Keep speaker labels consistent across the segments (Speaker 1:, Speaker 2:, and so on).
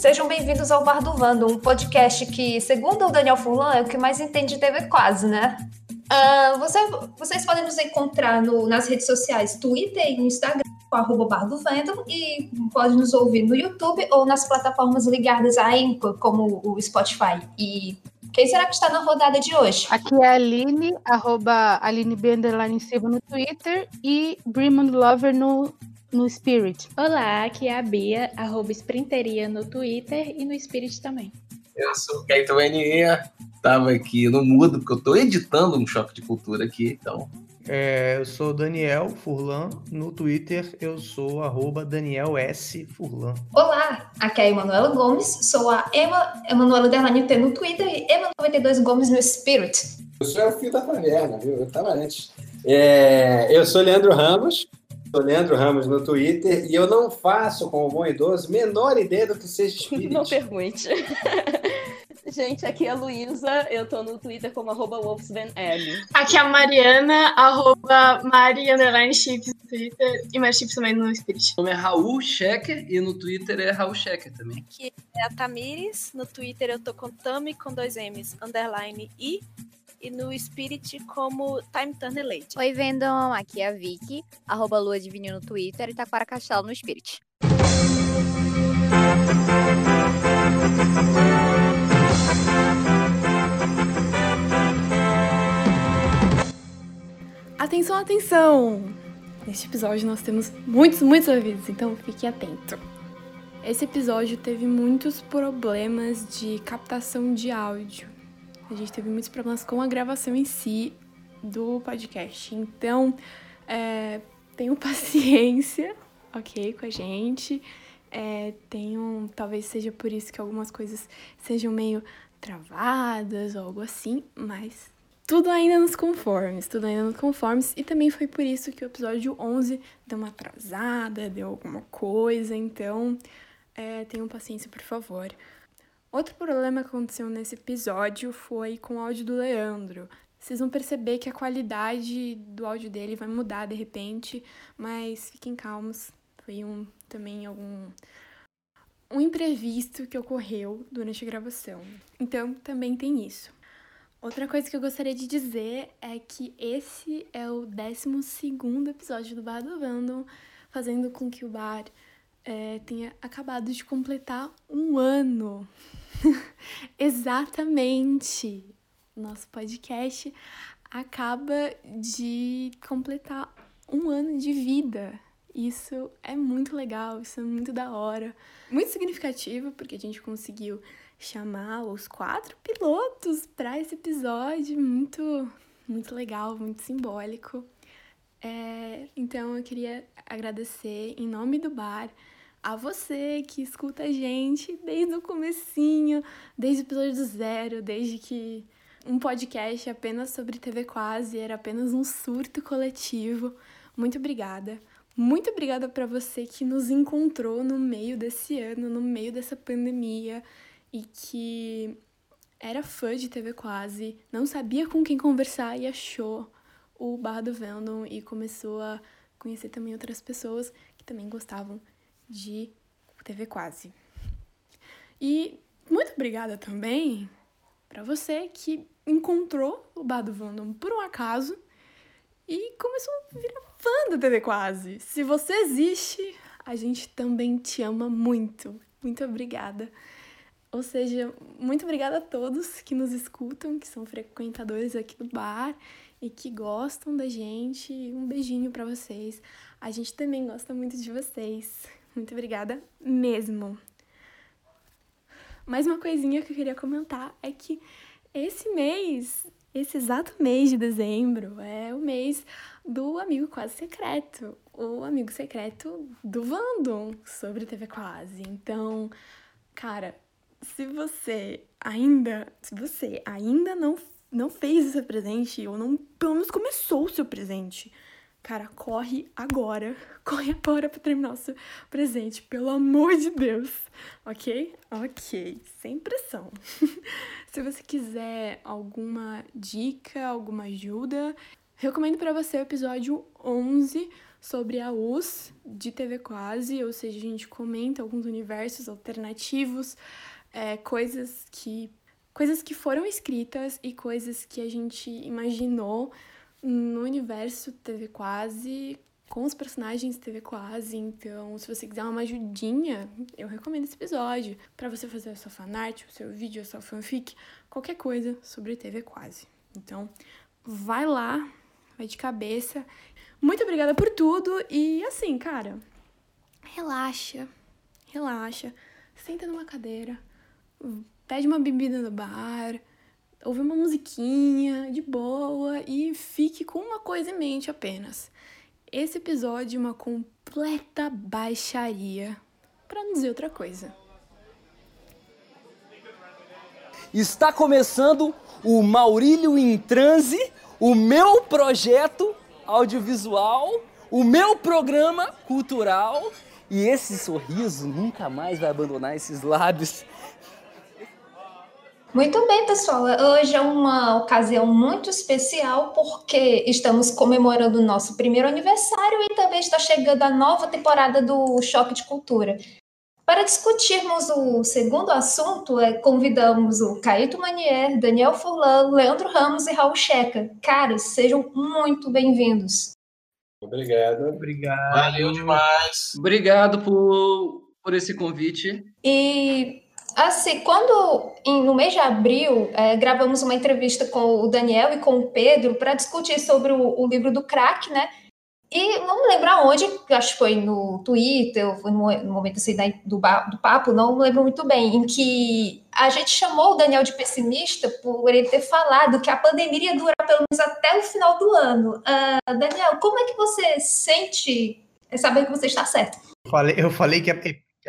Speaker 1: Sejam bem-vindos ao Bar do Vando, um podcast que, segundo o Daniel Furlan, é o que mais entende de TV quase, né? Uh, você, vocês podem nos encontrar no, nas redes sociais, Twitter e Instagram, com arroba Bar do Vando, e pode nos ouvir no YouTube ou nas plataformas ligadas à Anchor, como o Spotify. E quem será que está na rodada de hoje?
Speaker 2: Aqui é a Aline, arroba Aline B, Silva no Twitter e Brimond Lover no no Spirit.
Speaker 3: Olá, aqui é a Bia, arroba Sprinteria no Twitter e no Spirit também.
Speaker 4: Eu sou o Caetano Aninha, tava aqui no mudo, porque eu tô editando um choque de cultura aqui, então.
Speaker 5: É, eu sou Daniel Furlan, no Twitter eu sou arroba Daniel S. Furlan.
Speaker 1: Olá, aqui é a Emanuela Gomes, sou a Ema, Emanuela Derlani T no Twitter e Ema92 Gomes no Spirit.
Speaker 6: Eu sou o fio da caverna, viu? Eu tava antes. É, eu sou Leandro Ramos, Sou Leandro Ramos no Twitter e eu não faço, como bom idoso, menor ideia do que seja espírito.
Speaker 3: Não pergunte. Gente, aqui é a Luísa, eu tô no Twitter como arroba
Speaker 7: Aqui é a Mariana, arroba Mari Chips no Twitter e mais Chips também no Spirit.
Speaker 4: Meu nome é Raul Checker e no Twitter é Raul Checker também.
Speaker 8: Aqui é a Tamires, no Twitter eu tô com Tami com dois M's, underline e e no Spirit como Time Turner Late.
Speaker 9: Oi, Vendom, aqui é a Vicky, arroba Lua de Vinil no Twitter e Taquara Castelo no Spirit.
Speaker 10: Atenção, atenção! Neste episódio nós temos muitos, muitos avisos, então fique atento. Esse episódio teve muitos problemas de captação de áudio. A gente teve muitos problemas com a gravação em si do podcast. Então, é, tenham paciência, ok, com a gente. É, tenham, talvez seja por isso que algumas coisas sejam meio travadas ou algo assim, mas tudo ainda nos conformes, tudo ainda nos conformes. E também foi por isso que o episódio 11 deu uma atrasada, deu alguma coisa. Então, é, tenham paciência, por favor. Outro problema que aconteceu nesse episódio foi com o áudio do Leandro. Vocês vão perceber que a qualidade do áudio dele vai mudar de repente, mas fiquem calmos. Foi um também algum um imprevisto que ocorreu durante a gravação. Então, também tem isso. Outra coisa que eu gostaria de dizer é que esse é o 12 episódio do Bar do Vandom, fazendo com que o bar é, tenha acabado de completar um ano. Exatamente! Nosso podcast acaba de completar um ano de vida. Isso é muito legal, isso é muito da hora. Muito significativo, porque a gente conseguiu chamar os quatro pilotos para esse episódio. Muito, muito legal, muito simbólico. É, então eu queria agradecer em nome do bar a você que escuta a gente desde o comecinho, desde o episódio zero, desde que um podcast apenas sobre TV quase era apenas um surto coletivo. Muito obrigada. Muito obrigada para você que nos encontrou no meio desse ano, no meio dessa pandemia e que era fã de TV quase, não sabia com quem conversar e achou o Bar do Venom e começou a conhecer também outras pessoas que também gostavam de TV Quase. E muito obrigada também para você que encontrou o Bado Vandom por um acaso e começou a virar fã da TV Quase. Se você existe, a gente também te ama muito. Muito obrigada. Ou seja, muito obrigada a todos que nos escutam, que são frequentadores aqui do bar e que gostam da gente. Um beijinho para vocês. A gente também gosta muito de vocês. Muito obrigada mesmo. Mais uma coisinha que eu queria comentar é que esse mês, esse exato mês de dezembro, é o mês do amigo quase secreto, o amigo secreto do Vandom sobre TV Quase. Então, cara, se você ainda, se você ainda não não fez esse presente ou não pelo menos começou o seu presente, Cara, corre agora. Corre agora para terminar o seu presente, pelo amor de Deus. Ok? Ok. Sem pressão. Se você quiser alguma dica, alguma ajuda, Recomendo para você o episódio 11 sobre a US de TV Quase, ou seja, a gente comenta alguns universos alternativos, é, coisas que coisas que foram escritas e coisas que a gente imaginou no universo TV Quase, com os personagens TV Quase. Então, se você quiser uma ajudinha, eu recomendo esse episódio para você fazer a sua fanart, o seu vídeo, a sua fanfic, qualquer coisa sobre TV Quase. Então, vai lá, vai de cabeça. Muito obrigada por tudo e assim, cara, relaxa, relaxa, senta numa cadeira, pede uma bebida no bar, ouve uma musiquinha de boa e fique com uma coisa em mente apenas. Esse episódio é uma completa baixaria, para não dizer outra coisa.
Speaker 11: Está começando o Maurílio em Transe, o meu projeto audiovisual, o meu programa cultural. E esse sorriso nunca mais vai abandonar esses lábios.
Speaker 1: Muito bem, pessoal. Hoje é uma ocasião muito especial porque estamos comemorando o nosso primeiro aniversário e também está chegando a nova temporada do Choque de Cultura. Para discutirmos o segundo assunto, é, convidamos o Caíto Manier, Daniel Furlan, Leandro Ramos e Raul Checa. Caras, sejam muito bem-vindos.
Speaker 6: Obrigado.
Speaker 5: Obrigado.
Speaker 4: Valeu demais.
Speaker 12: Obrigado por, por esse convite.
Speaker 1: E Assim, quando em, no mês de abril é, gravamos uma entrevista com o Daniel e com o Pedro para discutir sobre o, o, livro do crack, né? E não me lembro aonde, acho que foi no Twitter, foi no, no momento assim do, do papo, não me lembro muito bem, em que a gente chamou o Daniel de pessimista por ele ter falado que a pandemia ia durar pelo menos até o final do ano. Uh, Daniel, como é que você sente saber que você está certo?
Speaker 5: Eu falei, eu falei que, a,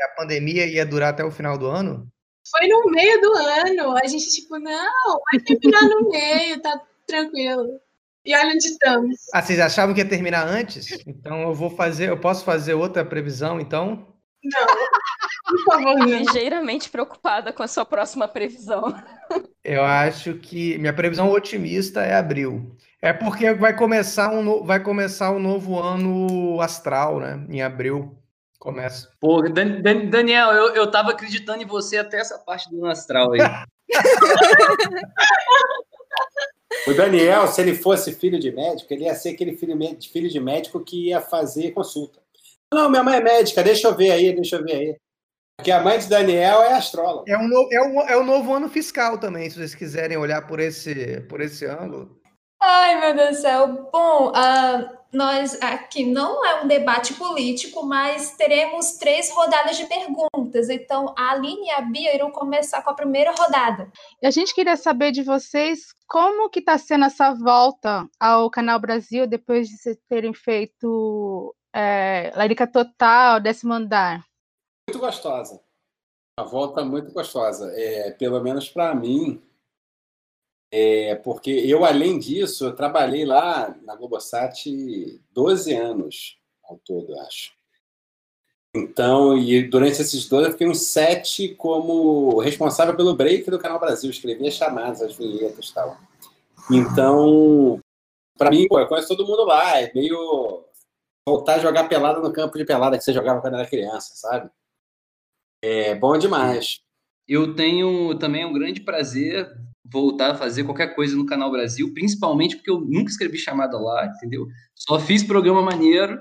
Speaker 5: que a pandemia ia durar até o final do ano?
Speaker 7: Foi no meio do ano. A gente, tipo, não, vai terminar no meio, tá tranquilo. E olha onde estamos.
Speaker 5: Ah, vocês achavam que ia terminar antes? Então eu vou fazer, eu posso fazer outra previsão, então?
Speaker 7: Não. Por favor, não.
Speaker 3: Ligeiramente preocupada com a sua próxima previsão.
Speaker 5: Eu acho que minha previsão otimista é abril. É porque vai começar um, no... vai começar um novo ano astral, né? Em abril. Começa.
Speaker 12: Pô, Dan Dan Daniel, eu, eu tava acreditando em você até essa parte do astral aí.
Speaker 6: O Daniel, se ele fosse filho de médico, ele ia ser aquele filho, filho de médico que ia fazer consulta. Não, minha mãe é médica, deixa eu ver aí, deixa eu ver aí. Porque a mãe de Daniel é astróloga.
Speaker 5: É, um, é, um, é o novo ano fiscal também, se vocês quiserem olhar por esse, por esse ângulo.
Speaker 1: Ai, meu Deus do céu. Bom, uh, nós aqui não é um debate político, mas teremos três rodadas de perguntas. Então, a Aline e a Bia irão começar com a primeira rodada.
Speaker 2: E a gente queria saber de vocês como que está sendo essa volta ao Canal Brasil depois de vocês terem feito é, Larica Total, Décimo Andar.
Speaker 6: Muito gostosa. A volta muito gostosa. É, pelo menos para mim, é, porque eu, além disso, eu trabalhei lá na Globosat 12 anos ao todo, acho. Então, e durante esses 12 eu fiquei uns 7 como responsável pelo break do Canal Brasil, escrevia as chamadas, as vinhetas e tal. Então, para mim, pô, eu conheço todo mundo lá, é meio voltar a jogar pelada no campo de pelada que você jogava quando era criança, sabe? É bom demais.
Speaker 12: Eu tenho também um grande prazer voltar a fazer qualquer coisa no Canal Brasil, principalmente porque eu nunca escrevi chamada lá, entendeu? Só fiz programa maneiro.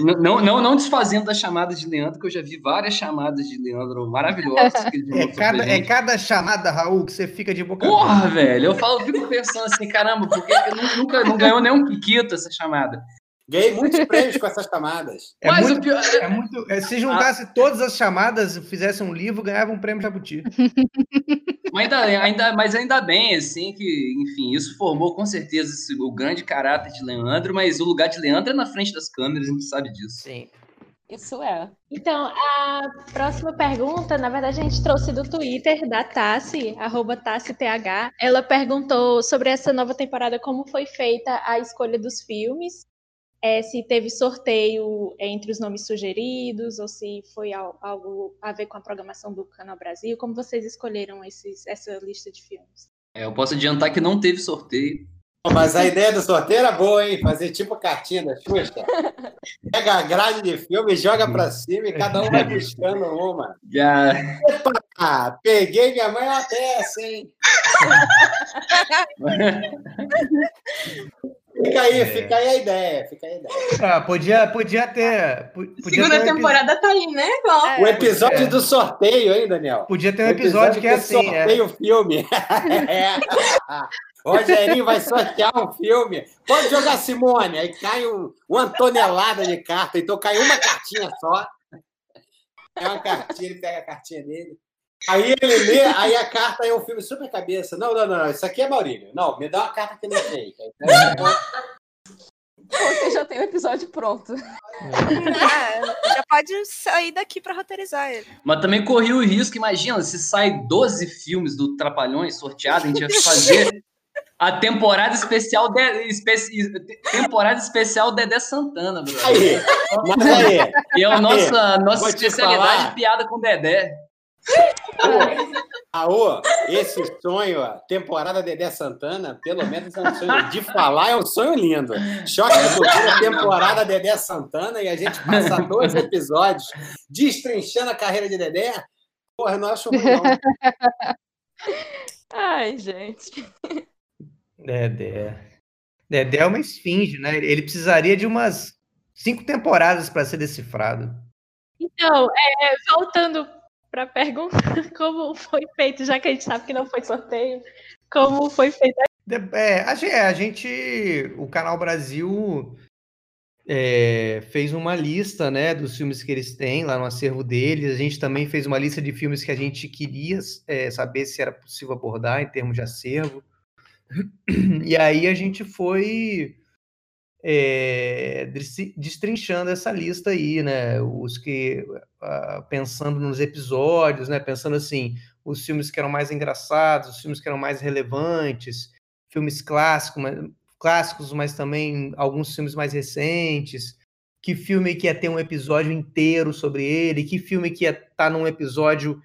Speaker 12: não, não, não, não, desfazendo das chamadas de Leandro, que eu já vi várias chamadas de Leandro maravilhosas.
Speaker 5: é, cada, é cada chamada, Raul, que você fica de boca
Speaker 12: Porra, velho, eu falo, fico pensando assim, caramba, por que nunca não ganhou nenhum piquito essa chamada?
Speaker 6: Ganhei muitos prêmios com essas chamadas.
Speaker 5: É mas muito, pior... é muito, é, se juntasse ah. todas as chamadas e fizesse um livro, ganhava um prêmio Jabuti.
Speaker 12: mas, ainda, ainda, mas ainda bem, assim, que, enfim, isso formou com certeza esse, o grande caráter de Leandro, mas o lugar de Leandro é na frente das câmeras, a gente sabe disso.
Speaker 3: Sim. Isso é.
Speaker 13: Então, a próxima pergunta, na verdade, a gente trouxe do Twitter da Tassi, arroba TassiTH. Ela perguntou sobre essa nova temporada, como foi feita a escolha dos filmes é, se teve sorteio entre os nomes sugeridos ou se foi algo a ver com a programação do Canal Brasil. Como vocês escolheram esses, essa lista de filmes?
Speaker 12: É, eu posso adiantar que não teve sorteio.
Speaker 6: Mas a ideia do sorteio era boa, hein? Fazer tipo cartinha da Xuxa. Pega a grade de filme, joga pra cima e cada um vai buscando uma.
Speaker 12: Já.
Speaker 6: Epa, peguei minha mãe uma peça, hein? Fica aí, fica aí a ideia, fica aí a ideia.
Speaker 5: Ah, podia, podia ter. po- Podia
Speaker 7: Segunda
Speaker 5: ter um
Speaker 7: temporada tá aí, né? Igual.
Speaker 6: O episódio
Speaker 5: É.
Speaker 6: do sorteio, hein, Daniel?
Speaker 5: Podia ter um episódio que é assim, é.
Speaker 6: sorteia o filme. É. Rogerinho vai sortear um filme. Pode jogar Simone. Aí cai um, uma tonelada de carta. Então cai uma cartinha só. É uma cartinha, ele pega a cartinha dele. Aí ele lê, aí a carta é um filme super cabeça. Não, não, não, isso aqui é Maurílio. Não, me dá uma carta que não sei.
Speaker 3: Você já tem o episódio pronto.
Speaker 8: É, já pode sair daqui pra roteirizar ele.
Speaker 12: Mas também corri o risco, imagina, se sai 12 filmes do Trapalhões sorteados, a gente vai fazer a temporada especial de, especi- temporada especial Dedé Santana, brother.
Speaker 6: Aí, mas aí.
Speaker 12: E é a nossa,
Speaker 6: Aí,
Speaker 12: nossa especialidade
Speaker 6: falar.
Speaker 12: piada com Dedé.
Speaker 6: Raul, esse sonho, a temporada Dedé Santana, pelo menos é um sonho de falar, é um sonho lindo. Choque de cultura, temporada Dedé Santana, e a gente passa dois episódios destrinchando a carreira de Dedé. Porra, eu não acho não.
Speaker 3: Ai, gente.
Speaker 5: Dedé. Dedé é uma esfinge, né? Ele precisaria de umas cinco temporadas para ser decifrado.
Speaker 13: Então, é, voltando para a pergunta, como foi feito, já que a gente sabe que não foi sorteio, como foi feito
Speaker 5: É, gente, a gente- o Canal Brasil é, fez uma lista, né, dos filmes que eles têm lá no acervo deles. A gente também fez uma lista de filmes que a gente queria é, saber se era possível abordar em termos de acervo. E aí a gente foi é, destri- destrinchando essa lista aí, né? Os que pensando nos episódios, né? Pensando assim, os filmes que eram mais engraçados, os filmes que eram mais relevantes, filmes clássicos, mas, clássicos, mas também alguns filmes mais recentes. Que filme que ia ter um episódio inteiro sobre ele? Que filme que ia estar num episódio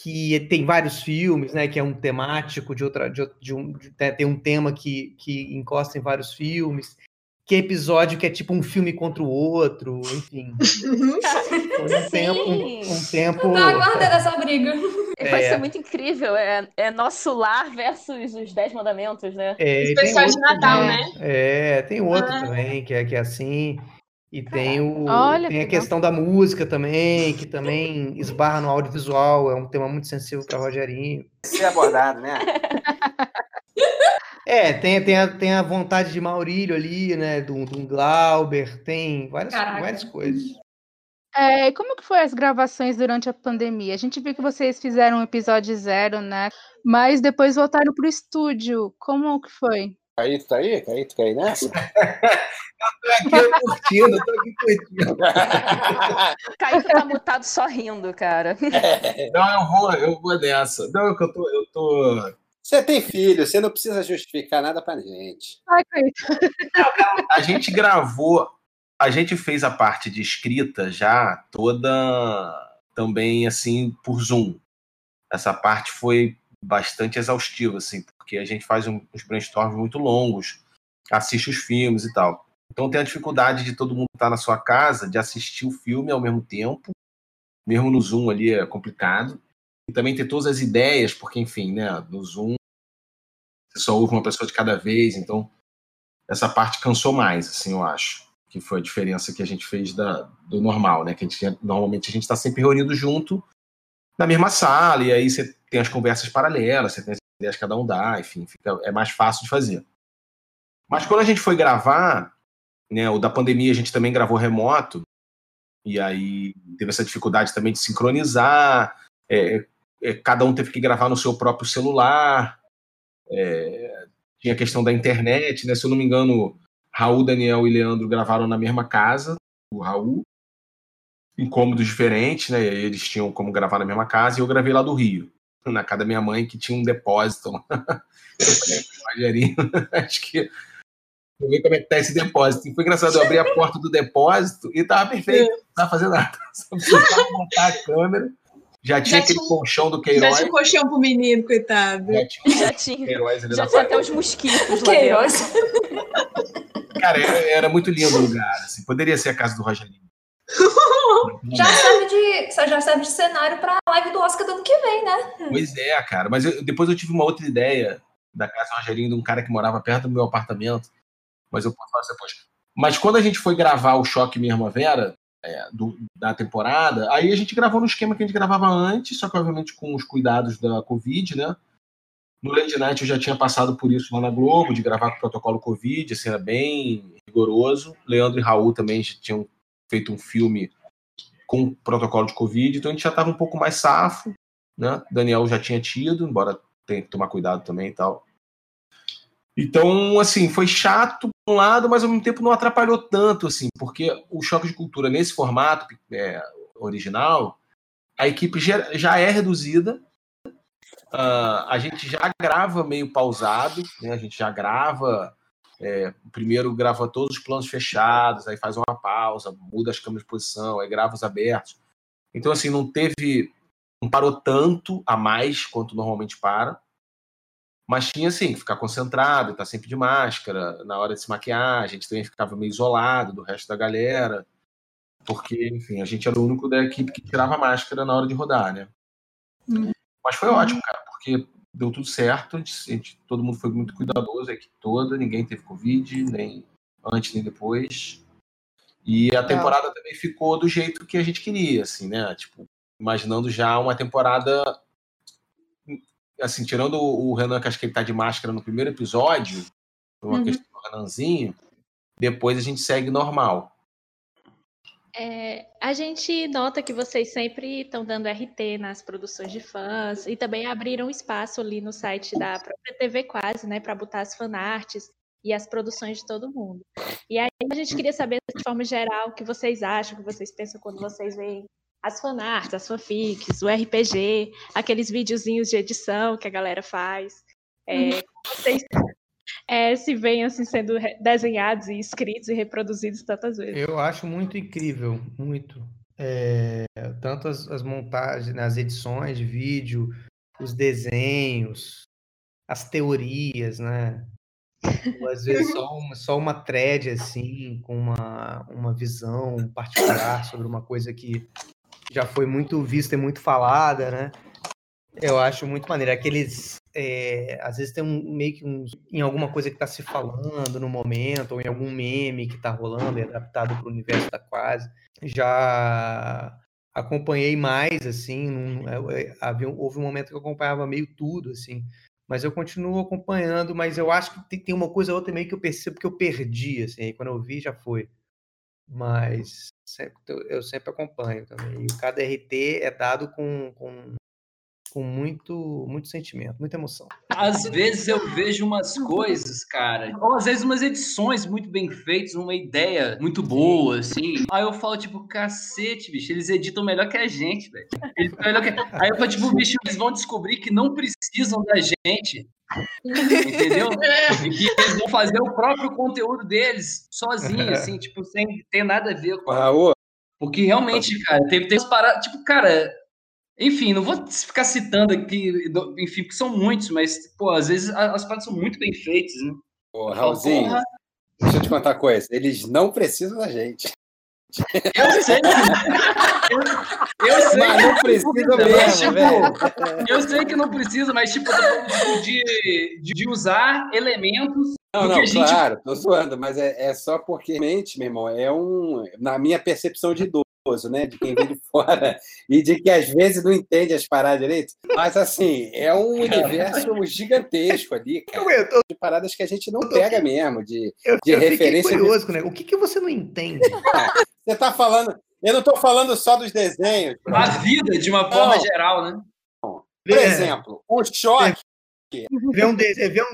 Speaker 5: que tem vários filmes, né? Que é um temático de outra, de, de um, de- tem um tema que, que encosta em vários filmes. Que episódio que é tipo um filme contra o outro, enfim. Foi um tempo, um, um tempo.
Speaker 1: Aguardando essa briga.
Speaker 3: E vai
Speaker 5: É.
Speaker 3: ser muito incrível. É, é nosso lar versus os Dez Mandamentos, né?
Speaker 5: É,
Speaker 7: Especial de Natal,
Speaker 5: também.
Speaker 7: né?
Speaker 5: É, tem outro
Speaker 7: Ah.
Speaker 5: também, que é, que é assim. E tem, o,
Speaker 2: Olha,
Speaker 5: tem a
Speaker 2: que
Speaker 5: questão da música também, que também esbarra no audiovisual, é um tema muito sensível para Rogerinho.
Speaker 6: Ser abordado, né?
Speaker 5: É, tem, tem, a, tem a vontade de Maurílio ali, né? Do, do Glauber, tem várias,
Speaker 1: Caraca.
Speaker 5: várias coisas.
Speaker 2: É, como que foi as gravações durante a pandemia? A gente viu que vocês fizeram um episódio zero, né? Mas depois voltaram pro estúdio. Como que foi?
Speaker 6: Caíto tá aí? Caíto tá aí nessa?
Speaker 5: Aqui eu curtindo, eu tô aqui curtindo.
Speaker 3: Caíto tá mutado só rindo, cara.
Speaker 4: Não, eu vou, eu vou nessa. Não, é que eu tô, eu tô.
Speaker 6: Você tem filho, você não precisa justificar nada pra gente.
Speaker 2: Ai.
Speaker 4: A gente gravou, a gente fez a parte de escrita já toda também assim por Zoom. Essa parte foi bastante exaustiva, assim, porque a gente faz um- uns brainstorms muito longos, assiste os filmes e tal. Então tem a dificuldade de todo mundo estar na sua casa, de assistir o filme ao mesmo tempo, mesmo no Zoom ali é complicado. E também ter todas as ideias, porque, enfim, né, no Zoom você só ouve uma pessoa de cada vez, então essa parte cansou mais, assim, eu acho. Que foi a diferença que a gente fez da, do normal, né? Que a gente, normalmente a gente está sempre reunido junto na mesma sala, e aí você tem as conversas paralelas, você tem as ideias que cada um dá, enfim, fica, é mais fácil de fazer. Mas quando a gente foi gravar, né, o da pandemia a gente também gravou remoto, e aí teve essa dificuldade também de sincronizar, é, é, cada um teve que gravar no seu próprio celular, é, tinha a questão da internet, né? Se eu não me engano, Raul, Daniel e Leandro gravaram na mesma casa, o Raul, em cômodos diferentes, né? Eles tinham como gravar na mesma casa, e eu gravei lá do Rio, na casa da minha mãe, que tinha um depósito. acho que. Vou ver como é que tá esse depósito. E foi engraçado, eu abri a porta do depósito e tava perfeito, não tava fazendo nada. Só precisava botar a câmera, Já tinha
Speaker 7: Já
Speaker 4: aquele
Speaker 7: tinha-
Speaker 4: colchão do
Speaker 7: Já
Speaker 4: Queiroz.
Speaker 7: tinha um colchão pro menino, coitado.
Speaker 4: Já tinha,
Speaker 3: Já tinha.
Speaker 4: Queiroz
Speaker 3: Já tinha até os mosquitos
Speaker 1: Queiroz.
Speaker 4: Cara, era, era muito lindo o lugar. Assim. Poderia ser a casa do Rogerinho.
Speaker 1: Já serve de, já serve de cenário pra live do Oscar do ano que vem, né?
Speaker 4: Pois é, cara. Mas eu- depois eu tive uma outra ideia da casa do Rogerinho, de um cara que morava perto do meu apartamento. Mas eu posso falar isso depois. Mas quando a gente foi gravar o Choque Minha Irmã Vera, é, do- da temporada, aí a gente gravou no esquema que a gente gravava antes, só que obviamente com os cuidados da Covid, né? No Late Night eu já tinha passado por isso lá na Globo, de gravar com o protocolo Covid, assim, era bem rigoroso. Leandro e Raul também tinham feito um filme com protocolo de Covid, então a gente já estava um pouco mais safo, né? Daniel já tinha tido, embora tenha que tomar cuidado também e tal. Então, assim, foi chato por um lado, mas ao mesmo tempo não atrapalhou tanto, assim, porque o choque de cultura nesse formato é, original, a equipe já, é reduzida, ah, a gente já grava meio pausado, né? A gente já grava. é, primeiro grava todos os planos fechados, aí faz uma pausa, muda as câmeras de posição, aí grava os abertos. Então, assim, não teve. Não parou tanto a mais quanto normalmente para. Mas tinha, assim, que ficar concentrado, estar sempre de máscara, na hora de se maquiar, a gente também ficava meio isolado do resto da galera, porque, enfim, a gente era o único da equipe que tirava a máscara na hora de rodar, né? Mas foi ótimo, cara, porque deu tudo certo, a gente- a gente- todo mundo foi muito cuidadoso, a equipe toda, ninguém teve Covid, nem antes nem depois. E a temporada também ficou do jeito que a gente queria, assim, né? Tipo, imaginando já uma temporada. Assim, tirando o Renan, que acho que ele tá de máscara no primeiro episódio, por uma
Speaker 13: Uhum.
Speaker 4: questão do Renanzinho, depois a gente segue normal.
Speaker 13: É, a gente nota que vocês sempre estão dando RT nas produções de fãs e também abriram espaço ali no site da própria TV Quase, né, para botar as fanarts e as produções de todo mundo. E aí a gente queria saber, de forma geral, o que vocês acham, o que vocês pensam quando vocês veem as fanarts, as fanfics, o RPG, aqueles videozinhos de edição que a galera faz. É, como vocês é, se veem assim sendo desenhados e escritos e reproduzidos tantas vezes.
Speaker 5: Eu acho muito incrível, muito. É, tanto as, as montagens, nas edições de vídeo, os desenhos, as teorias, né? Ou, às vezes só uma, só uma thread assim, com uma, uma visão particular sobre uma coisa que já foi muito vista e muito falada, né? Eu acho muito maneiro. Aqueles. é, às vezes tem um meio que um, em alguma coisa que está se falando no momento, ou em algum meme que está rolando e adaptado para o universo da quase. Já acompanhei mais, assim. num- eu- eu- havia, houve um momento que eu acompanhava meio tudo, assim. Mas eu continuo acompanhando, mas eu acho que tem, tem uma coisa ou outra meio que eu percebo que eu perdi, assim. Quando eu vi, já foi. Mas sempre- eu, sempre acompanho também. E cada RT é dado com, com, com muito, muito sentimento, muita emoção.
Speaker 12: Às vezes eu vejo umas coisas, cara, ou às vezes umas edições muito bem feitas, uma ideia muito boa, assim. Aí eu falo, tipo, cacete, bicho, eles editam melhor que a gente, velho. Aí eu falo, tipo, bicho, eles vão descobrir que não precisam da gente. Entendeu? E que eles vão fazer o próprio conteúdo deles sozinhos, assim, tipo, sem ter nada a ver com.
Speaker 6: Raul.
Speaker 12: Porque realmente, cara, teve, teve umas paradas. Tipo, cara, enfim, não vou ficar citando aqui, enfim, porque são muitos, mas, pô, às vezes as paradas são muito bem feitas, né?
Speaker 6: Ô, Raulzinho,
Speaker 12: Porra.
Speaker 6: deixa eu te contar uma coisa. Eles não precisam da gente.
Speaker 12: Eu sei. Eu, eu sei
Speaker 6: Mas
Speaker 12: que
Speaker 6: não precisa
Speaker 12: mas,
Speaker 6: mesmo,
Speaker 12: tipo, Eu sei que não precisa, mas, tipo, de, de, usar elementos
Speaker 6: Não, não,
Speaker 12: gente.
Speaker 6: claro, tô zoando, mas é, é só porque, mente, meu irmão, é um. Na minha percepção de idoso, né? De quem vem de fora e de que às vezes não entende as paradas direito. Mas, assim, é um universo gigantesco ali, cara. De paradas que a gente não pega mesmo, de,
Speaker 5: Eu,
Speaker 6: de
Speaker 5: eu
Speaker 6: referência. de-
Speaker 5: curioso, né? O que, que você não entende?
Speaker 6: Você tá falando. Eu não tô falando só dos desenhos.
Speaker 12: A vida, de uma forma
Speaker 6: Não.
Speaker 12: geral, né?
Speaker 6: Por
Speaker 5: É.
Speaker 6: exemplo, um choque.
Speaker 5: Vê um de- Você vê um,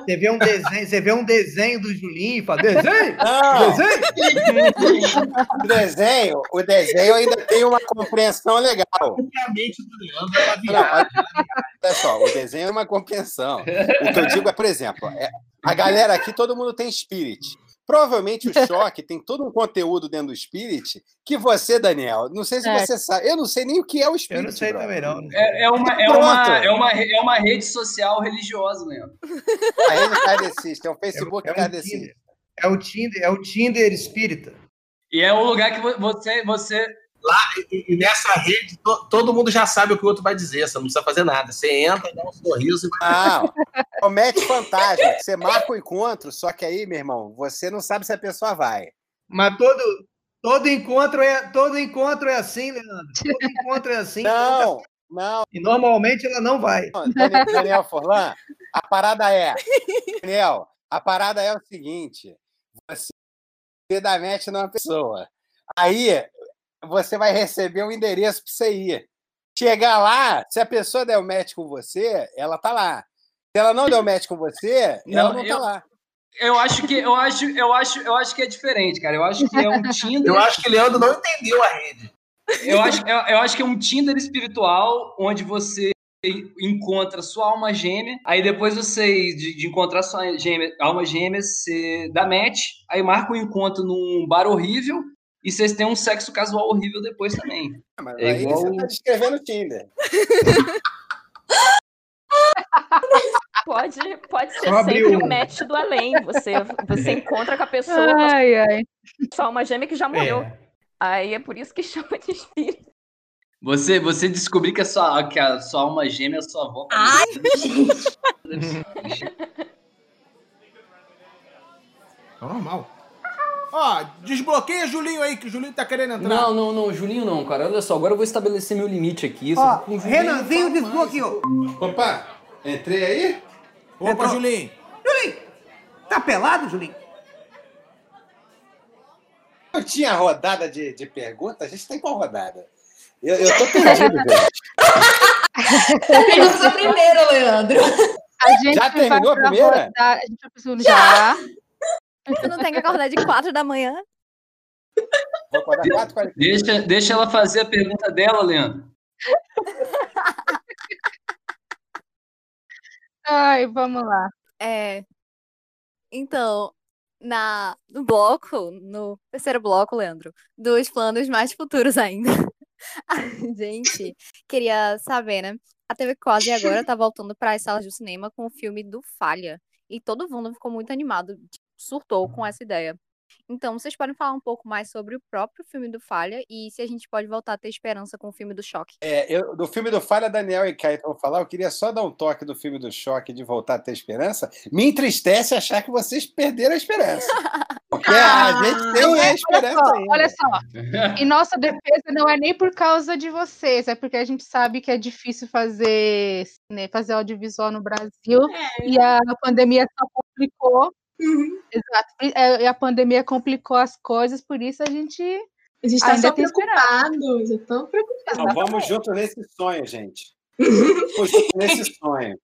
Speaker 5: você vê um desenho, você vê um desenho do Julinho e fala, desenho?
Speaker 6: Não.
Speaker 5: Desenho?
Speaker 6: O desenho, o desenho ainda tem uma compreensão legal.
Speaker 4: A mente do Leandro é
Speaker 6: Não, olha olha só, o desenho é uma compreensão. O que eu digo é, por exemplo, é- a galera aqui, todo mundo tem spirit. Provavelmente o choque tem todo um conteúdo dentro do Spirit que você, Daniel, não sei se
Speaker 2: É.
Speaker 6: você sabe. Eu não sei nem o que é o Spirit.
Speaker 5: Eu não sei
Speaker 6: brother.
Speaker 5: também, não.
Speaker 12: É, é uma, é, uma, é, uma, é uma rede social religiosa, Leandro.
Speaker 6: A rede kardecista, é um Facebook
Speaker 5: É um
Speaker 6: kardecista.
Speaker 5: É o Tinder, é o Tinder espírita.
Speaker 12: E é o lugar que vo- você, você
Speaker 4: Lá, e, e nessa rede, to- todo mundo já sabe o que o outro vai dizer, você não precisa fazer nada. Você entra, dá um sorriso e
Speaker 6: Não, é match fantasma. Você marca o encontro, só que aí, meu irmão, você não sabe se a pessoa vai.
Speaker 5: Mas todo, todo, encontro é, todo encontro é assim, Leandro. Todo encontro é assim.
Speaker 6: Não, não.
Speaker 5: E normalmente ela não vai.
Speaker 6: Daniel, Daniel Forlan, a parada é. Daniel, a parada é o seguinte: você dá match numa pessoa. Aí você vai receber um endereço para você ir. Chegar lá, se a pessoa der o match com você, ela tá lá. Se ela não deu match com você, ela não tá
Speaker 12: eu,
Speaker 6: lá.
Speaker 12: eu acho que eu acho, eu acho, eu acho que é diferente, cara. Eu acho que é um Tinder.
Speaker 4: Eu acho que o Leandro não entendeu a rede.
Speaker 12: Eu acho, eu, eu acho que é um Tinder espiritual onde você encontra sua alma gêmea, aí depois você, de, de encontrar sua gêmea, alma gêmea, você dá match, aí marca um encontro num bar horrível e vocês têm um sexo casual horrível depois também.
Speaker 6: Mas
Speaker 12: É
Speaker 6: aí
Speaker 12: igual-
Speaker 6: você tá descrevendo o Tinder.
Speaker 3: Pode, pode ser
Speaker 5: Só
Speaker 3: sempre
Speaker 5: um.
Speaker 3: o match do além. Você, você encontra com a pessoa,
Speaker 2: Ai, ai.
Speaker 3: sua alma gêmea que já morreu.
Speaker 5: É.
Speaker 3: Aí é por isso que chama de espírito.
Speaker 12: Você, você descobrir que a sua, que a sua alma gêmea é a sua avó.
Speaker 1: Ai,
Speaker 14: É normal. Ó, desbloqueia Julinho aí, que o Julinho tá querendo entrar.
Speaker 11: Não, não, não, Julinho não, cara. Olha só, agora eu vou estabelecer meu limite aqui.
Speaker 15: Ó,
Speaker 11: com o Julinho
Speaker 15: Renanzinho desbloqueou.
Speaker 6: Opa, entrei aí?
Speaker 14: Opa,
Speaker 15: Entrou.
Speaker 14: Julinho.
Speaker 15: Julinho, tá pelado, Julinho?
Speaker 6: Eu tinha rodada de, de perguntas? A gente tem qual rodada? Eu, eu tô perdido, velho.
Speaker 1: perdemos a primeira, Leandro.
Speaker 2: A gente
Speaker 6: Já terminou a primeira?
Speaker 2: rodar- A gente segundo já.
Speaker 9: Tu não tem que acordar de quatro da manhã?
Speaker 6: Vou acordar 4, 40.
Speaker 12: Deixa, deixa ela fazer a pergunta dela, Leandro.
Speaker 2: Ai, vamos lá.
Speaker 9: É. Então, na, no bloco, no terceiro bloco, Leandro, dos planos mais futuros ainda. A gente queria saber, né? A TV Quase agora tá voltando para as salas do cinema com o filme do Falha. E todo mundo ficou muito animado, surtou com essa ideia. Então, vocês podem falar um pouco mais sobre o próprio filme do Falha e se a gente pode voltar a ter esperança com o filme do Choque.
Speaker 6: É, eu, do filme do Falha, Daniel e Caio vão falar. Eu queria só dar um toque do filme do Choque de voltar a ter esperança. Me entristece achar que vocês perderam a esperança. Porque a gente tem a
Speaker 2: Olha
Speaker 6: esperança
Speaker 2: só,
Speaker 6: ainda.
Speaker 2: olha só. Em nossa defesa não é nem por causa de vocês, é porque a gente sabe que é difícil fazer, né, fazer audiovisual no Brasil e a pandemia só complicou. Exato. E é, a pandemia complicou as coisas, por isso a gente
Speaker 7: A gente tá
Speaker 2: ainda
Speaker 7: só preocupado, já tão preocupado.
Speaker 6: Então, vamos junto nesse sonho, gente. Vamos junto nesse sonho.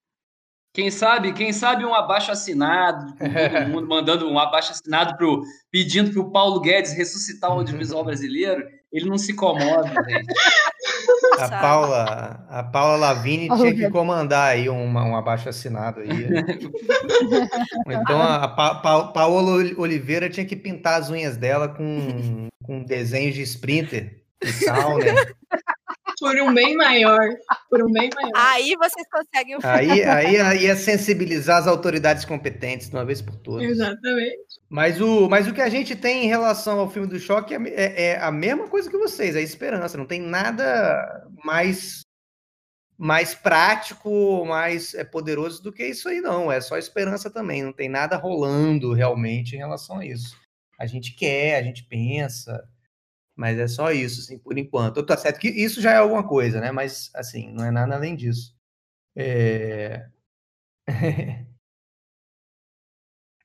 Speaker 12: Quem sabe, quem sabe um abaixo assinado, todo mundo mandando um abaixo assinado pro pedindo para o Paulo Guedes ressuscitar o audiovisual brasileiro, ele não se comove, gente.
Speaker 5: A Paula, a Paula Lavigne
Speaker 2: Oh,
Speaker 5: tinha que comandar aí uma- um abaixo assinado aí. Então a Pa- Pa- Paola Oliveira tinha que pintar as unhas dela com, com desenhos de sprinter e tal, né?
Speaker 7: Por um bem maior. Por um bem maior.
Speaker 8: Aí vocês conseguem o
Speaker 5: Aí, aí aí ia sensibilizar as autoridades competentes de uma vez por todas.
Speaker 7: Exatamente.
Speaker 5: Mas o, mas o que a gente tem em relação ao filme do choque é, é- é a mesma coisa que vocês, é esperança. Não tem nada mais, mais prático, mais é, poderoso do que isso aí, não. É só esperança também. Não tem nada rolando realmente em relação a isso. A gente quer, a gente pensa, mas é só isso, assim, por enquanto. Tá certo que isso já é alguma coisa, né? Mas, assim, não é nada além disso. É...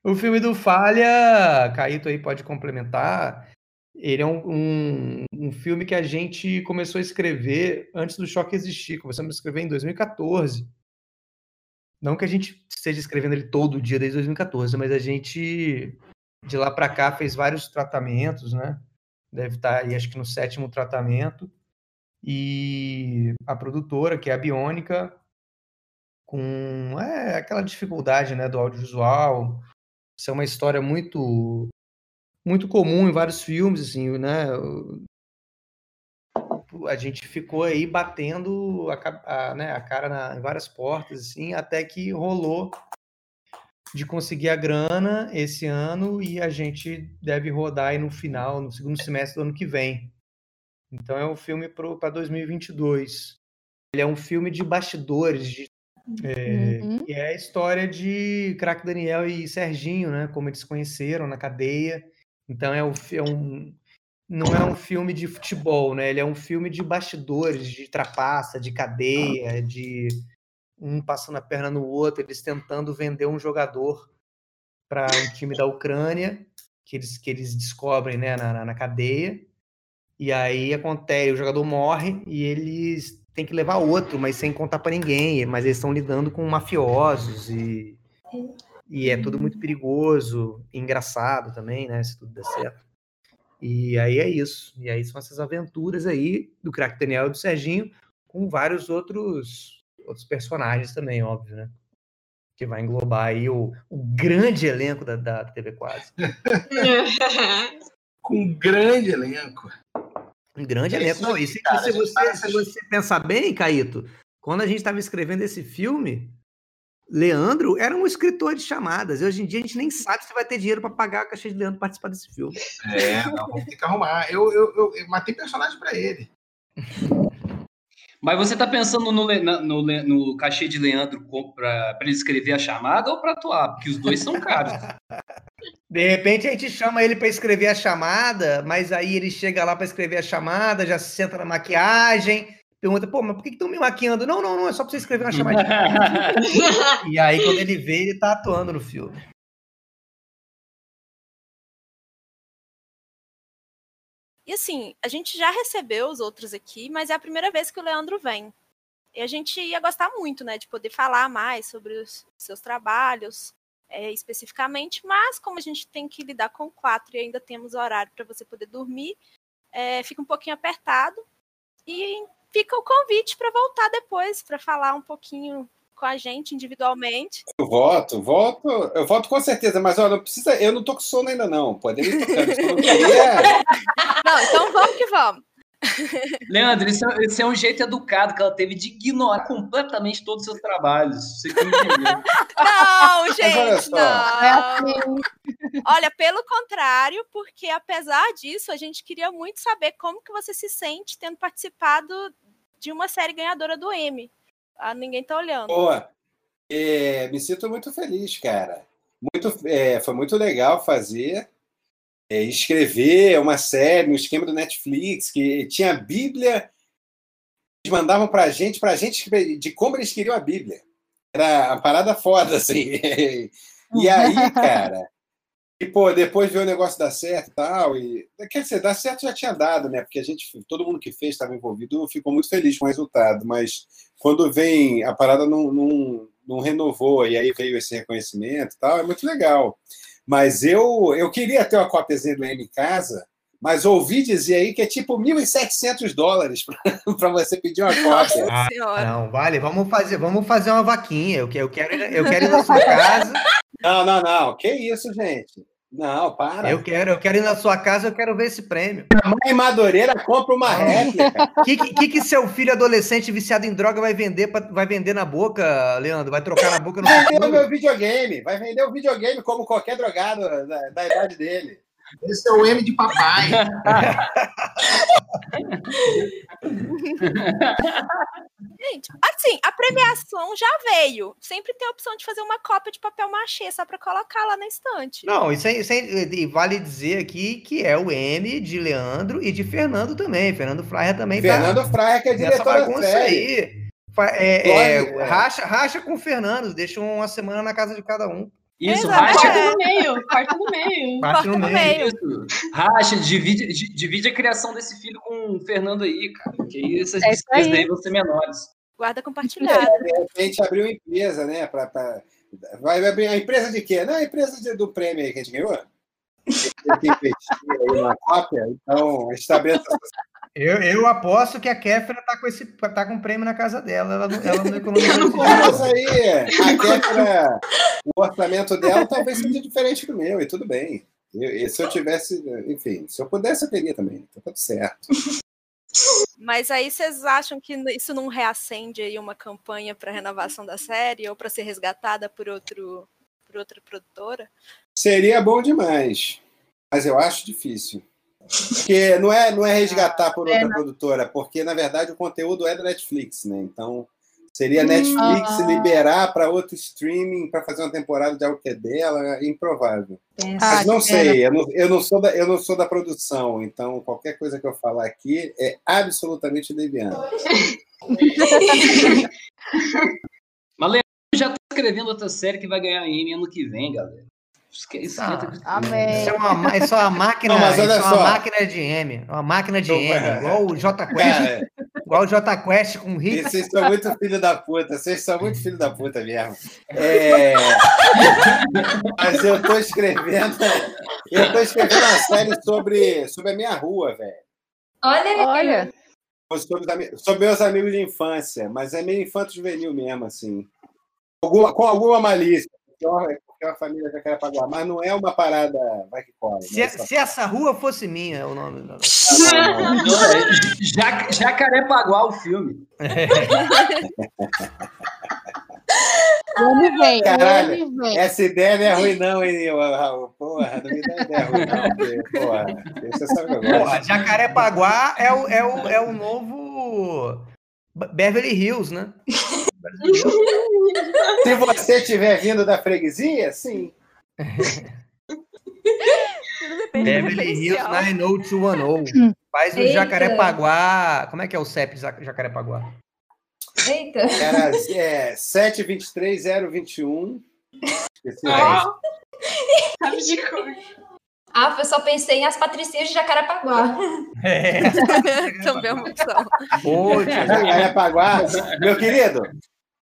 Speaker 5: O filme do Falha, Caíto aí pode complementar. Ele é um, um, um filme que a gente começou a escrever antes do choque existir. Começamos a escrever em 2014. Não que a gente esteja escrevendo ele todo dia desde 2014, mas a gente de lá para cá fez vários tratamentos, né? Deve estar aí, acho que no sétimo tratamento. E a produtora, que é a Biônica, com é, aquela dificuldade né, do audiovisual, isso é uma história muito muito comum em vários filmes, assim, né? A gente ficou aí batendo a, a, né, a cara na- em várias portas, assim, até que rolou de conseguir a grana esse ano e a gente deve rodar aí no final, no segundo semestre do ano que vem. Então é um filme para 2022. Ele é um filme de bastidores, de, é,
Speaker 2: Uhum.
Speaker 5: que é a história de Crack Daniel e Serginho, né? Como eles se conheceram na cadeia. Então é um, é um não é um filme de futebol, né? Ele é um filme de bastidores, de trapaça, de cadeia, de um passando a perna no outro, eles tentando vender um jogador para um time da Ucrânia, que eles, que eles descobrem né, na, na- cadeia. E aí acontece, o jogador morre e eles têm que levar outro, mas sem contar para ninguém. Mas eles estão lidando com mafiosos e, e é tudo muito perigoso, engraçado também, né? Se tudo der certo. E aí é isso. E aí são essas aventuras aí do Crack Daniel e do Serginho, com vários outros, outros personagens também, óbvio, né? Que vai englobar aí o, o grande elenco da, da TV Quase.
Speaker 4: Com um grande elenco.
Speaker 5: Um grande
Speaker 4: É
Speaker 5: elenco.
Speaker 4: isso
Speaker 5: Não, e se,
Speaker 4: cara,
Speaker 5: se você,
Speaker 4: tá
Speaker 5: se você pensar bem, Caíto, quando a gente estava escrevendo esse filme, Leandro era um escritor de chamadas. E hoje em dia a gente nem sabe se vai ter dinheiro para pagar a caixa de Leandro participar desse filme.
Speaker 4: É, não, vamos ter que arrumar. Eu, eu, eu, eu matei personagem pra ele.
Speaker 12: Mas você tá pensando no, no, no cachê de Leandro pra ele escrever a chamada ou pra atuar? Porque os dois são caros.
Speaker 5: De repente a gente chama ele para escrever a chamada, mas aí ele chega lá para escrever a chamada, já se senta na maquiagem, pergunta, pô, mas por que estão me maquiando? Não, não, não, é só para você escrever uma chamadinha. e aí quando ele vê, ele tá atuando no filme.
Speaker 8: E assim, a gente já recebeu os outros aqui, mas é a primeira vez que o Leandro vem. E a gente ia gostar muito, né, de poder falar mais sobre os seus trabalhos, é, especificamente, mas como a gente tem que lidar com quatro e ainda temos horário para você poder dormir, é, fica um pouquinho apertado. E fica o convite para voltar depois, para falar um pouquinho com a gente individualmente.
Speaker 6: Eu voto, voto, eu voto com certeza, mas olha, não precisa, eu não tô com sono ainda não, podemos ir tocando. Não
Speaker 8: então vamos que vamos.
Speaker 12: Leandro, esse é, esse é um jeito educado que ela teve de ignorar completamente todos os seus trabalhos. Você que não
Speaker 8: gente, não. Olha, pelo contrário, porque apesar disso, a gente queria muito saber como que você se sente tendo participado de uma série ganhadora do M. Ah, ninguém tá olhando.
Speaker 6: Boa. É, me sinto muito feliz, cara. Muito, é, foi muito legal fazer, é, escrever uma série no esquema do Netflix, que tinha a Bíblia, eles mandavam pra gente, pra gente de como eles queriam a Bíblia. Era uma parada foda, assim. E aí, cara, e, pô, depois ver o negócio dar certo e tal, e quer dizer, dar certo já tinha dado, né? Porque a gente, todo mundo que fez estava envolvido, ficou muito feliz com o resultado, mas quando vem a parada não, não, não renovou e aí veio esse reconhecimento e tal, é muito legal. Mas eu, eu queria ter uma cópiazinha do M em casa, mas ouvi dizer aí que é tipo 1.700 dólares para você pedir uma cópia.
Speaker 5: Ah, não, vale, vamos fazer, vamos fazer uma vaquinha. Eu, que- eu quero, eu quero ir na sua casa.
Speaker 6: Não, não, não. Que isso, gente? Não, para.
Speaker 5: Eu quero, eu quero ir na sua casa, eu quero ver esse prêmio.
Speaker 6: Mãe Madureira compra uma réplica.
Speaker 5: O que, que, que seu filho adolescente viciado em droga vai vender, pra- vai vender na boca, Leandro? Vai trocar na boca no
Speaker 6: Vai vender o meu videogame. Vai vender o videogame como qualquer drogado da, da idade dele.
Speaker 4: Esse é o M de papai.
Speaker 8: Gente, assim, a premiação já veio. Sempre tem a opção de fazer uma cópia de papel machê só para colocar lá na estante.
Speaker 5: Não, isso é, isso é- e vale dizer aqui que é o M de Leandro e de Fernando também. Fernando Fraia também
Speaker 6: Fernando
Speaker 5: tá
Speaker 6: Fraia, que é diretor da
Speaker 5: bagunça
Speaker 6: série.
Speaker 5: aí. É, é,
Speaker 6: é.
Speaker 5: racha, racha com o Fernando, deixa uma semana na casa de cada um.
Speaker 12: Isso,
Speaker 7: Exato,
Speaker 12: racha.
Speaker 7: Corta no meio, corta no meio.
Speaker 5: Parte no meio.
Speaker 12: Isso. Racha, divide, di- divide a criação desse filho com o Fernando aí, cara. Porque essas
Speaker 8: É isso
Speaker 12: despesas
Speaker 8: aí.
Speaker 12: daí vão ser menores.
Speaker 8: Guarda compartilhada.
Speaker 6: De repente abriu uma empresa, né? Pra, pra- Vai abrir a empresa de quê? Não, a empresa de- do prêmio aí que a gente ganhou. Tem que investir aí na cópia, então a gente está abrindo essa
Speaker 5: Eu, eu aposto que a Kéfera tá com esse tá com prêmio na casa dela. Ela não, ela não economizou
Speaker 6: Mas aí, a Kéfera, o orçamento dela talvez seja diferente do meu, e tudo bem. Eu- e se eu tivesse, enfim, se eu pudesse, eu teria também. Tá tudo certo.
Speaker 8: Mas aí vocês acham que isso não reacende aí uma campanha para renovação da série ou para ser resgatada por outro por outra produtora?
Speaker 6: Seria bom demais, mas eu acho difícil. Porque não é, não é resgatar por outra produtora, porque na verdade o conteúdo é da Netflix, né? Então seria a Netflix
Speaker 7: Ah.
Speaker 6: liberar para outro streaming para fazer uma temporada de algo que é dela, é improvável.
Speaker 7: Ah,
Speaker 6: Mas não sei, eu não, eu, não sou da, eu não sou da produção, então qualquer coisa que eu falar aqui é absolutamente deviante.
Speaker 12: Mas Leandro já tá escrevendo outra série que vai ganhar Emmy ano que vem, galera. Esquece.
Speaker 2: Amém.
Speaker 5: Isso é uma, ma- isso é uma máquina,
Speaker 6: Não, mas
Speaker 5: isso
Speaker 6: olha
Speaker 5: é uma
Speaker 6: só.
Speaker 5: máquina de M. Uma máquina de
Speaker 6: Não,
Speaker 5: M,
Speaker 6: é.
Speaker 5: igual o J
Speaker 6: Cara,
Speaker 5: Quest. igual o J Quest com hit.
Speaker 6: Vocês são muito filho da puta, vocês são muito filho da puta mesmo. É, Mas eu tô escrevendo. Eu tô escrevendo uma série sobre, sobre a minha rua, velho.
Speaker 1: Olha.
Speaker 2: Olha,
Speaker 6: Sobre, sobre meus amigos de infância, mas é meio infanto juvenil mesmo, assim. Alguma- com alguma malícia, porque é é uma família já quer pagar, mas não é uma parada vai que corre.
Speaker 5: Se,
Speaker 6: né?
Speaker 5: se essa rua fosse minha, é o nome.
Speaker 12: Não, é Ja- Jacarepaguá o filme.
Speaker 2: o ano vem, o
Speaker 6: Caralho,
Speaker 2: ano vem.
Speaker 6: essa ideia não é ruim, não, hein, Raul? Porra, não me dá ideia ruim, não. porque, Porra, você sabe que eu gosto.
Speaker 5: Porra, Jacarepaguá é o, é, o, é o novo Be- Beverly Hills, né?
Speaker 6: Se você tiver vindo da freguesia, sim.
Speaker 5: Beverly Hills 90210. Faz o
Speaker 1: Eita.
Speaker 5: Jacarepaguá. Como é que é o CEP Jac- Jacarepaguá?
Speaker 1: Eita.
Speaker 6: Era é, 723021. Esqueci o
Speaker 7: Ah.
Speaker 6: resto.
Speaker 7: Sabe de cor.
Speaker 1: Ah, eu só pensei em as patricinhas de Jacarapaguá.
Speaker 5: É.
Speaker 8: Também é uma opção.
Speaker 5: Pô,
Speaker 6: Jacarepaguá, meu querido,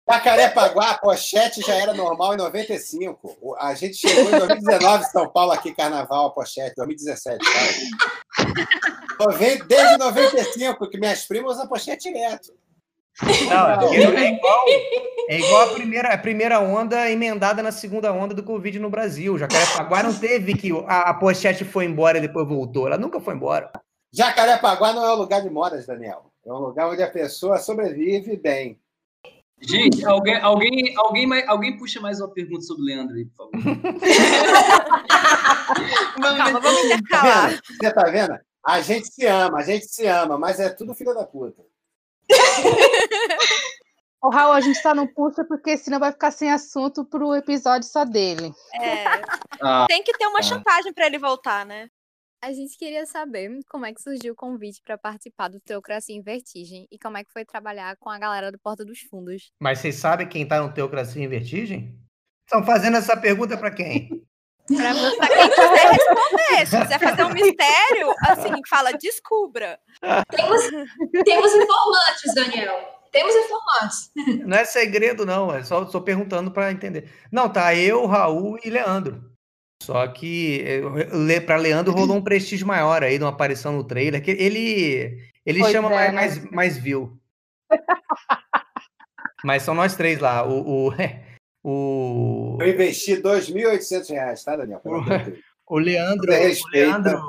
Speaker 6: Jacarepaguá, a pochete já era normal em 95. O- A gente chegou em 2019 em São Paulo, aqui, carnaval, a pochete, 2017, sabe? Desde 95, que minhas primas usam pochete direto.
Speaker 5: Não, é porque é igual, é igual a, primeira, a primeira onda emendada na segunda onda do Covid no Brasil. O Jacarepaguá não teve que a, a pochete foi embora e depois voltou. Ela nunca foi embora.
Speaker 6: Jacarepaguá não é um lugar de modas, Daniel. É um lugar onde a pessoa sobrevive bem.
Speaker 12: Gente, alguém, alguém, alguém, mais, alguém puxa mais uma pergunta sobre o Leandro aí, por favor.
Speaker 8: Calma, vamos
Speaker 6: Tá
Speaker 8: intercalar.
Speaker 6: vendo? Você tá vendo? A gente se ama, a gente se ama, mas é tudo filho da puta.
Speaker 2: Ô, Raul, a gente tá no puxa porque senão vai ficar sem assunto pro episódio só dele.
Speaker 8: É,
Speaker 12: Ah,
Speaker 8: tem que ter uma
Speaker 12: tá.
Speaker 8: chantagem para ele voltar, né?
Speaker 9: A gente queria saber como é que surgiu o convite para participar do Teocracia em Vertigem e como é que foi trabalhar com a galera do Porta dos Fundos.
Speaker 5: Mas vocês sabem quem tá no Teocracia em Vertigem? Estão fazendo essa pergunta para quem?
Speaker 8: Pra, pra quem quiser responder. Se quiser fazer um mistério, assim, fala, descubra.
Speaker 1: Temos, temos informantes, Daniel. Temos informantes.
Speaker 5: Não é segredo, não. É só estou perguntando para entender. Não, tá eu, Raul e Leandro. Só que para Leandro rolou um prestígio maior aí de uma aparição no trailer. Que ele ele
Speaker 2: Pois
Speaker 5: chama
Speaker 2: é,
Speaker 5: mais,
Speaker 2: né?
Speaker 5: mais, mais view. Mas são nós três lá. O, o, o,
Speaker 6: Eu investi 2.800 reais, tá, Daniel? Deus.
Speaker 5: o Leandro, o. Leandro,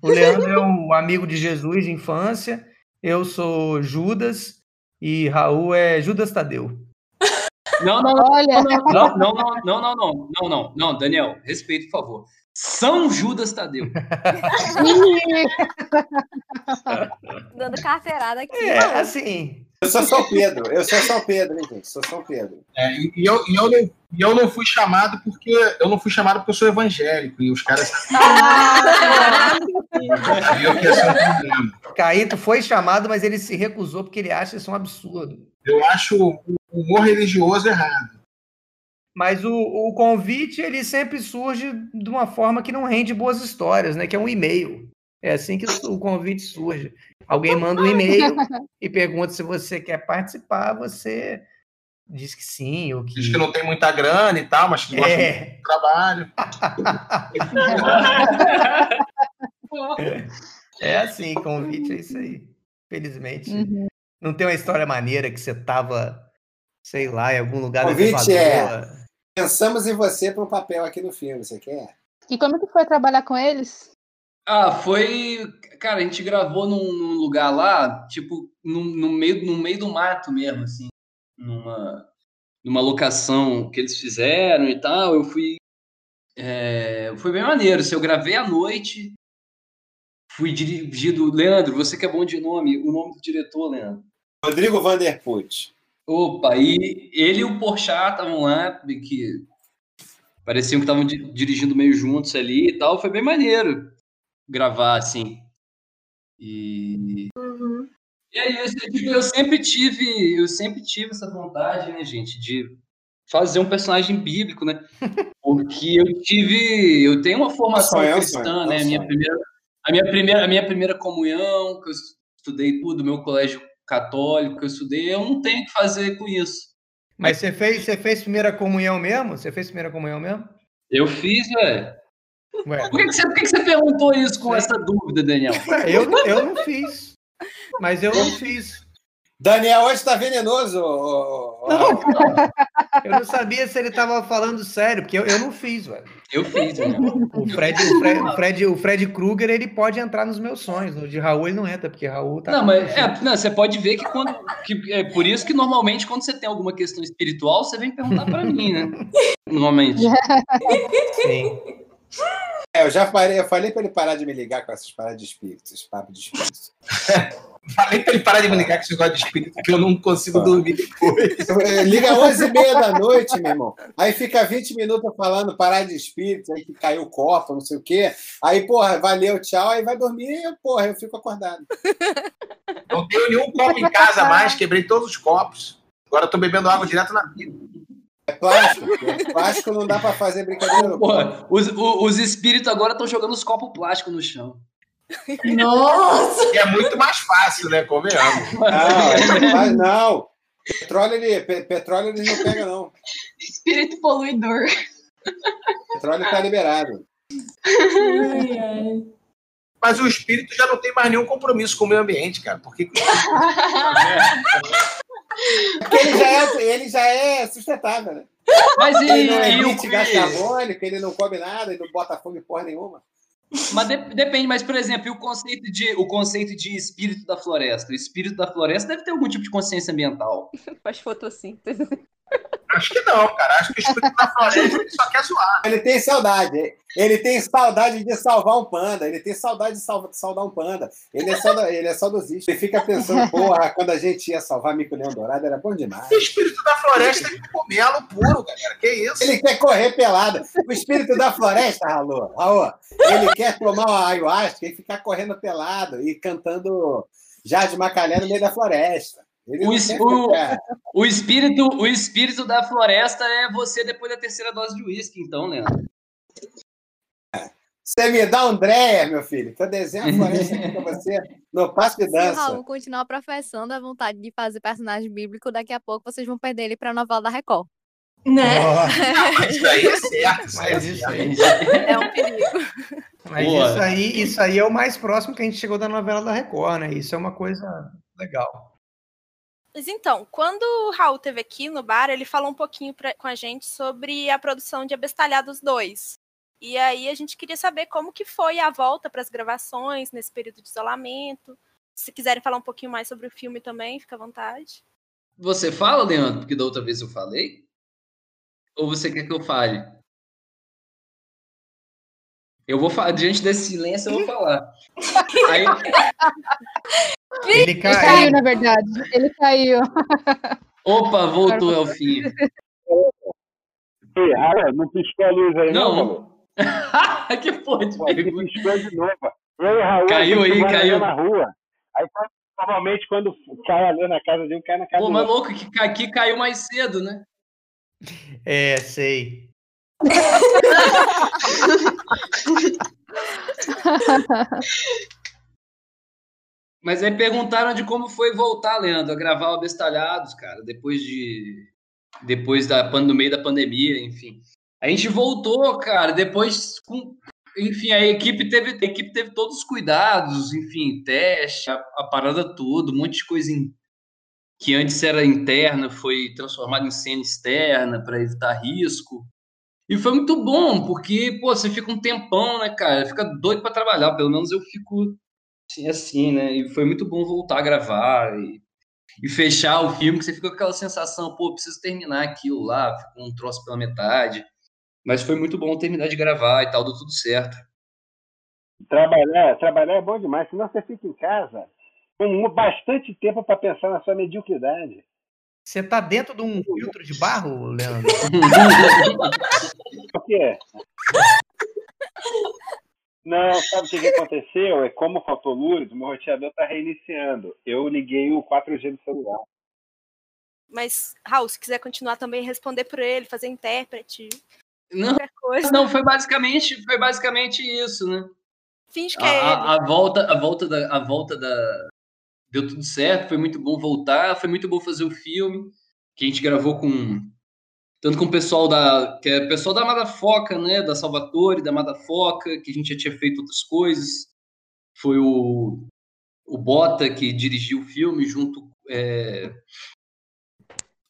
Speaker 5: o Leandro é um amigo de Jesus de infância. Eu sou Judas e Raul é Judas Tadeu.
Speaker 12: Não, não, não,
Speaker 2: Olha,
Speaker 12: não, não, não, não, não, não, não, não, não, não, Daniel, respeito, por favor. São Judas Tadeu.
Speaker 9: Dando carteirada aqui.
Speaker 5: É, assim.
Speaker 6: Eu sou São Pedro, eu sou São Pedro, hein, gente? Sou São Pedro.
Speaker 4: É, e, e eu, e, eu não, e eu não fui chamado porque eu não fui chamado porque eu sou evangélico e os caras sabiam que ia ser um problema.
Speaker 5: Caíto foi chamado, mas ele se recusou porque ele acha isso um absurdo.
Speaker 4: Eu acho o humor religioso errado.
Speaker 5: Mas o, o convite, ele sempre surge de uma forma que não rende boas histórias, né? Que é um e-mail. É assim que o convite surge. Alguém manda um e-mail e pergunta se você quer participar, você diz que sim, ou que...
Speaker 4: Diz que não tem muita grana e tal, mas que gosta
Speaker 5: É.
Speaker 4: do trabalho.
Speaker 5: É assim, convite é isso aí. Felizmente.
Speaker 2: Uhum.
Speaker 5: Não tem uma história maneira que você tava, sei lá, em algum lugar do
Speaker 6: Convite é- Pensamos em você para um papel aqui no filme, você quer?
Speaker 2: E como que foi trabalhar com eles?
Speaker 12: Ah, foi. Cara, a gente gravou num, num lugar lá, tipo, no, no, meio, no meio do mato mesmo, assim. Numa, numa locação que eles fizeram e tal. Eu fui. É, foi bem maneiro. Assim, eu gravei à noite. Fui dirigido. Leandro, você que é bom de nome, o nome do diretor, Leandro.
Speaker 6: Rodrigo Vanderput.
Speaker 12: Opa, e ele e o Porchat estavam lá, que pareciam que estavam dirigindo meio juntos ali e tal. Foi bem maneiro gravar assim. E,
Speaker 7: Uhum.
Speaker 12: e aí, eu, tipo, eu sempre tive, eu sempre tive essa vontade, né, gente, de fazer um personagem bíblico, né? Porque eu tive, eu tenho uma formação
Speaker 6: é um
Speaker 12: cristã,
Speaker 6: é
Speaker 12: né? A minha primeira, a minha primeira, a minha primeira comunhão, que eu estudei tudo, meu colégio católico que eu estudei, eu não tenho o que fazer com isso.
Speaker 5: Mas você fez, você fez primeira comunhão mesmo? Você fez primeira comunhão mesmo?
Speaker 12: Eu fiz, velho.
Speaker 5: Ué,
Speaker 12: Por que, que você, por que, que você perguntou isso com essa dúvida, Daniel?
Speaker 5: eu, eu não fiz. Mas eu não fiz.
Speaker 6: Daniel hoje tá venenoso.
Speaker 5: Não. Eu não sabia se ele tava falando sério, porque eu, eu não fiz, velho.
Speaker 12: Eu fiz, Daniel.
Speaker 5: O Fred, o Fred, o Fred, o Fred Krueger, ele pode entrar nos meus sonhos. O de Raul ele não entra, porque Raul tá.
Speaker 12: Não, mas é, não, você pode ver que quando. Que, é por isso que normalmente, quando você tem alguma questão espiritual, você vem perguntar pra mim, né? Normalmente.
Speaker 5: Sim.
Speaker 6: É, eu já falei, eu falei pra ele parar de me ligar com essas paradas de espírito, esses papos de espírito.
Speaker 4: Falei pra ele parar de me ligar com esse negócio de espírito, que eu não consigo dormir depois.
Speaker 6: Liga 11h30 da noite, meu irmão. Aí fica 20 minutos falando parar de espírito, aí que caiu o copo, não sei o quê. Aí, porra, valeu, tchau, aí vai dormir e, porra, eu fico acordado.
Speaker 4: Não tenho nenhum copo em casa mais, quebrei todos os copos. Agora eu tô bebendo água direto na vida.
Speaker 6: É plástico. É plástico não dá pra fazer brincadeira. não.
Speaker 12: Porra, os, os espíritos agora estão jogando os copos plásticos no chão.
Speaker 1: Nossa!
Speaker 4: E é muito mais fácil, né? Convenhamos.
Speaker 6: Não, é- mas não. Petróleo, ele, pe- petróleo eles não pegam, não.
Speaker 7: Espírito poluidor.
Speaker 6: Petróleo tá liberado.
Speaker 7: Ai, ai.
Speaker 4: Mas o espírito já não tem mais nenhum compromisso com o meio ambiente, cara. Por que que o
Speaker 6: Porque ele já é, ele já é sustentável, né?
Speaker 12: Mas e,
Speaker 6: Ele não emite gás carbônico, ele não come nada, ele não bota fogo em porra nenhuma.
Speaker 12: Mas de- depende, mas, por exemplo, o conceito, de, o conceito de espírito da floresta? O espírito da floresta deve ter algum tipo de consciência ambiental.
Speaker 3: Faz fotossíntese.
Speaker 4: Acho que não, cara. Acho que o espírito da floresta ele só quer zoar.
Speaker 6: Ele tem saudade. Ele tem saudade de salvar um panda. Ele tem saudade de salva- de saudar um panda. Ele é, sauda, ele é saudosista. Ele fica pensando, porra, quando a gente ia salvar Mico Leão Dourado, era bom demais.
Speaker 4: O espírito da floresta é comelo puro, galera. Que isso?
Speaker 6: Ele quer correr pelado. O espírito da floresta, Raul, Raul, ele quer tomar uma ayahuasca e ficar correndo pelado e cantando Jade Macalé no meio da floresta.
Speaker 12: O, o- o espírito, o espírito da floresta é você depois da terceira dose de uísque, então, Leandro.
Speaker 6: Você me dá Dreyer, meu filho, que eu desenho a floresta aqui pra você no passo de
Speaker 9: Se o
Speaker 6: dança.
Speaker 9: Raul continuar professando a vontade de fazer personagem bíblico, daqui a pouco vocês vão perder ele pra novela da Record.
Speaker 1: Né?
Speaker 4: Mas isso aí é certo.
Speaker 5: Mas isso aí,
Speaker 9: É um perigo.
Speaker 5: mas
Speaker 12: Boa.
Speaker 5: isso aí, isso aí é o mais próximo que a gente chegou da novela da Record, né? Isso é uma coisa legal.
Speaker 8: Mas então, quando o Raul teve aqui no bar, ele falou um pouquinho pra- com a gente sobre a produção de Abestalhados 2. E aí a gente queria saber como que foi a volta para as gravações nesse período de isolamento. Se quiserem falar um pouquinho mais sobre o filme também, fica à vontade.
Speaker 12: Você fala, Leandro, porque da outra vez eu falei? Ou você quer que eu fale? Eu vou falar, diante desse silêncio, eu vou falar. Aí,
Speaker 5: Ele
Speaker 2: Ele
Speaker 5: caiu.
Speaker 2: caiu, na verdade. Ele caiu.
Speaker 12: opa, voltou, Elfinho.
Speaker 16: Ei, Raul, não piscou a luz aí, não?
Speaker 12: Não. que porra de
Speaker 16: Pô,
Speaker 12: pergunta.
Speaker 16: piscou de novo. Ei, Raul,
Speaker 12: Caiu aí, caiu.
Speaker 16: Na rua. Aí, normalmente, quando cai a luz na casa de um, cai na casa
Speaker 12: Pô,
Speaker 16: do
Speaker 12: mas louco, que aqui caiu mais cedo, né?
Speaker 5: É, sei.
Speaker 12: Mas aí perguntaram de como foi voltar, Leandro, a gravar o Abestalhados, cara, depois de. Depois da no meio da pandemia, enfim. A gente voltou, cara, depois com. Enfim, a equipe teve, a equipe teve todos os cuidados, enfim, teste, a, a parada toda, um monte de coisa em- que antes era interna foi transformada em cena externa para evitar risco. E foi muito bom, porque, pô, você fica um tempão, né, cara? Fica doido pra trabalhar, pelo menos eu fico assim, assim né? E foi muito bom voltar a gravar e, e fechar o filme, que você fica com aquela sensação, pô, preciso terminar aquilo lá, ficou um troço pela metade. Mas foi muito bom terminar de gravar e tal, deu tudo certo.
Speaker 6: Trabalhar, trabalhar é bom demais, senão você fica em casa com bastante tempo para pensar na sua mediocridade.
Speaker 5: Você tá dentro de um filtro de barro, Leandro?
Speaker 6: O quê? Não, sabe o que, que aconteceu? É como faltou luz, o meu roteador tá reiniciando. Eu liguei o 4G do celular.
Speaker 8: Mas, Raul, se quiser continuar também, responder por ele, fazer intérprete,
Speaker 12: Não,
Speaker 8: qualquer coisa.
Speaker 12: não, foi basicamente, foi basicamente isso, né?
Speaker 8: Finge que
Speaker 12: A,
Speaker 8: é ele.
Speaker 12: a- a volta, a volta da, a volta da, deu tudo certo, foi muito bom voltar, foi muito bom fazer o filme que a gente gravou com tanto com o pessoal da que é pessoal da Madafoca, né, da Salvatore, da Madafoca, que a gente já tinha feito outras coisas. Foi o o Bota que dirigiu o filme junto é,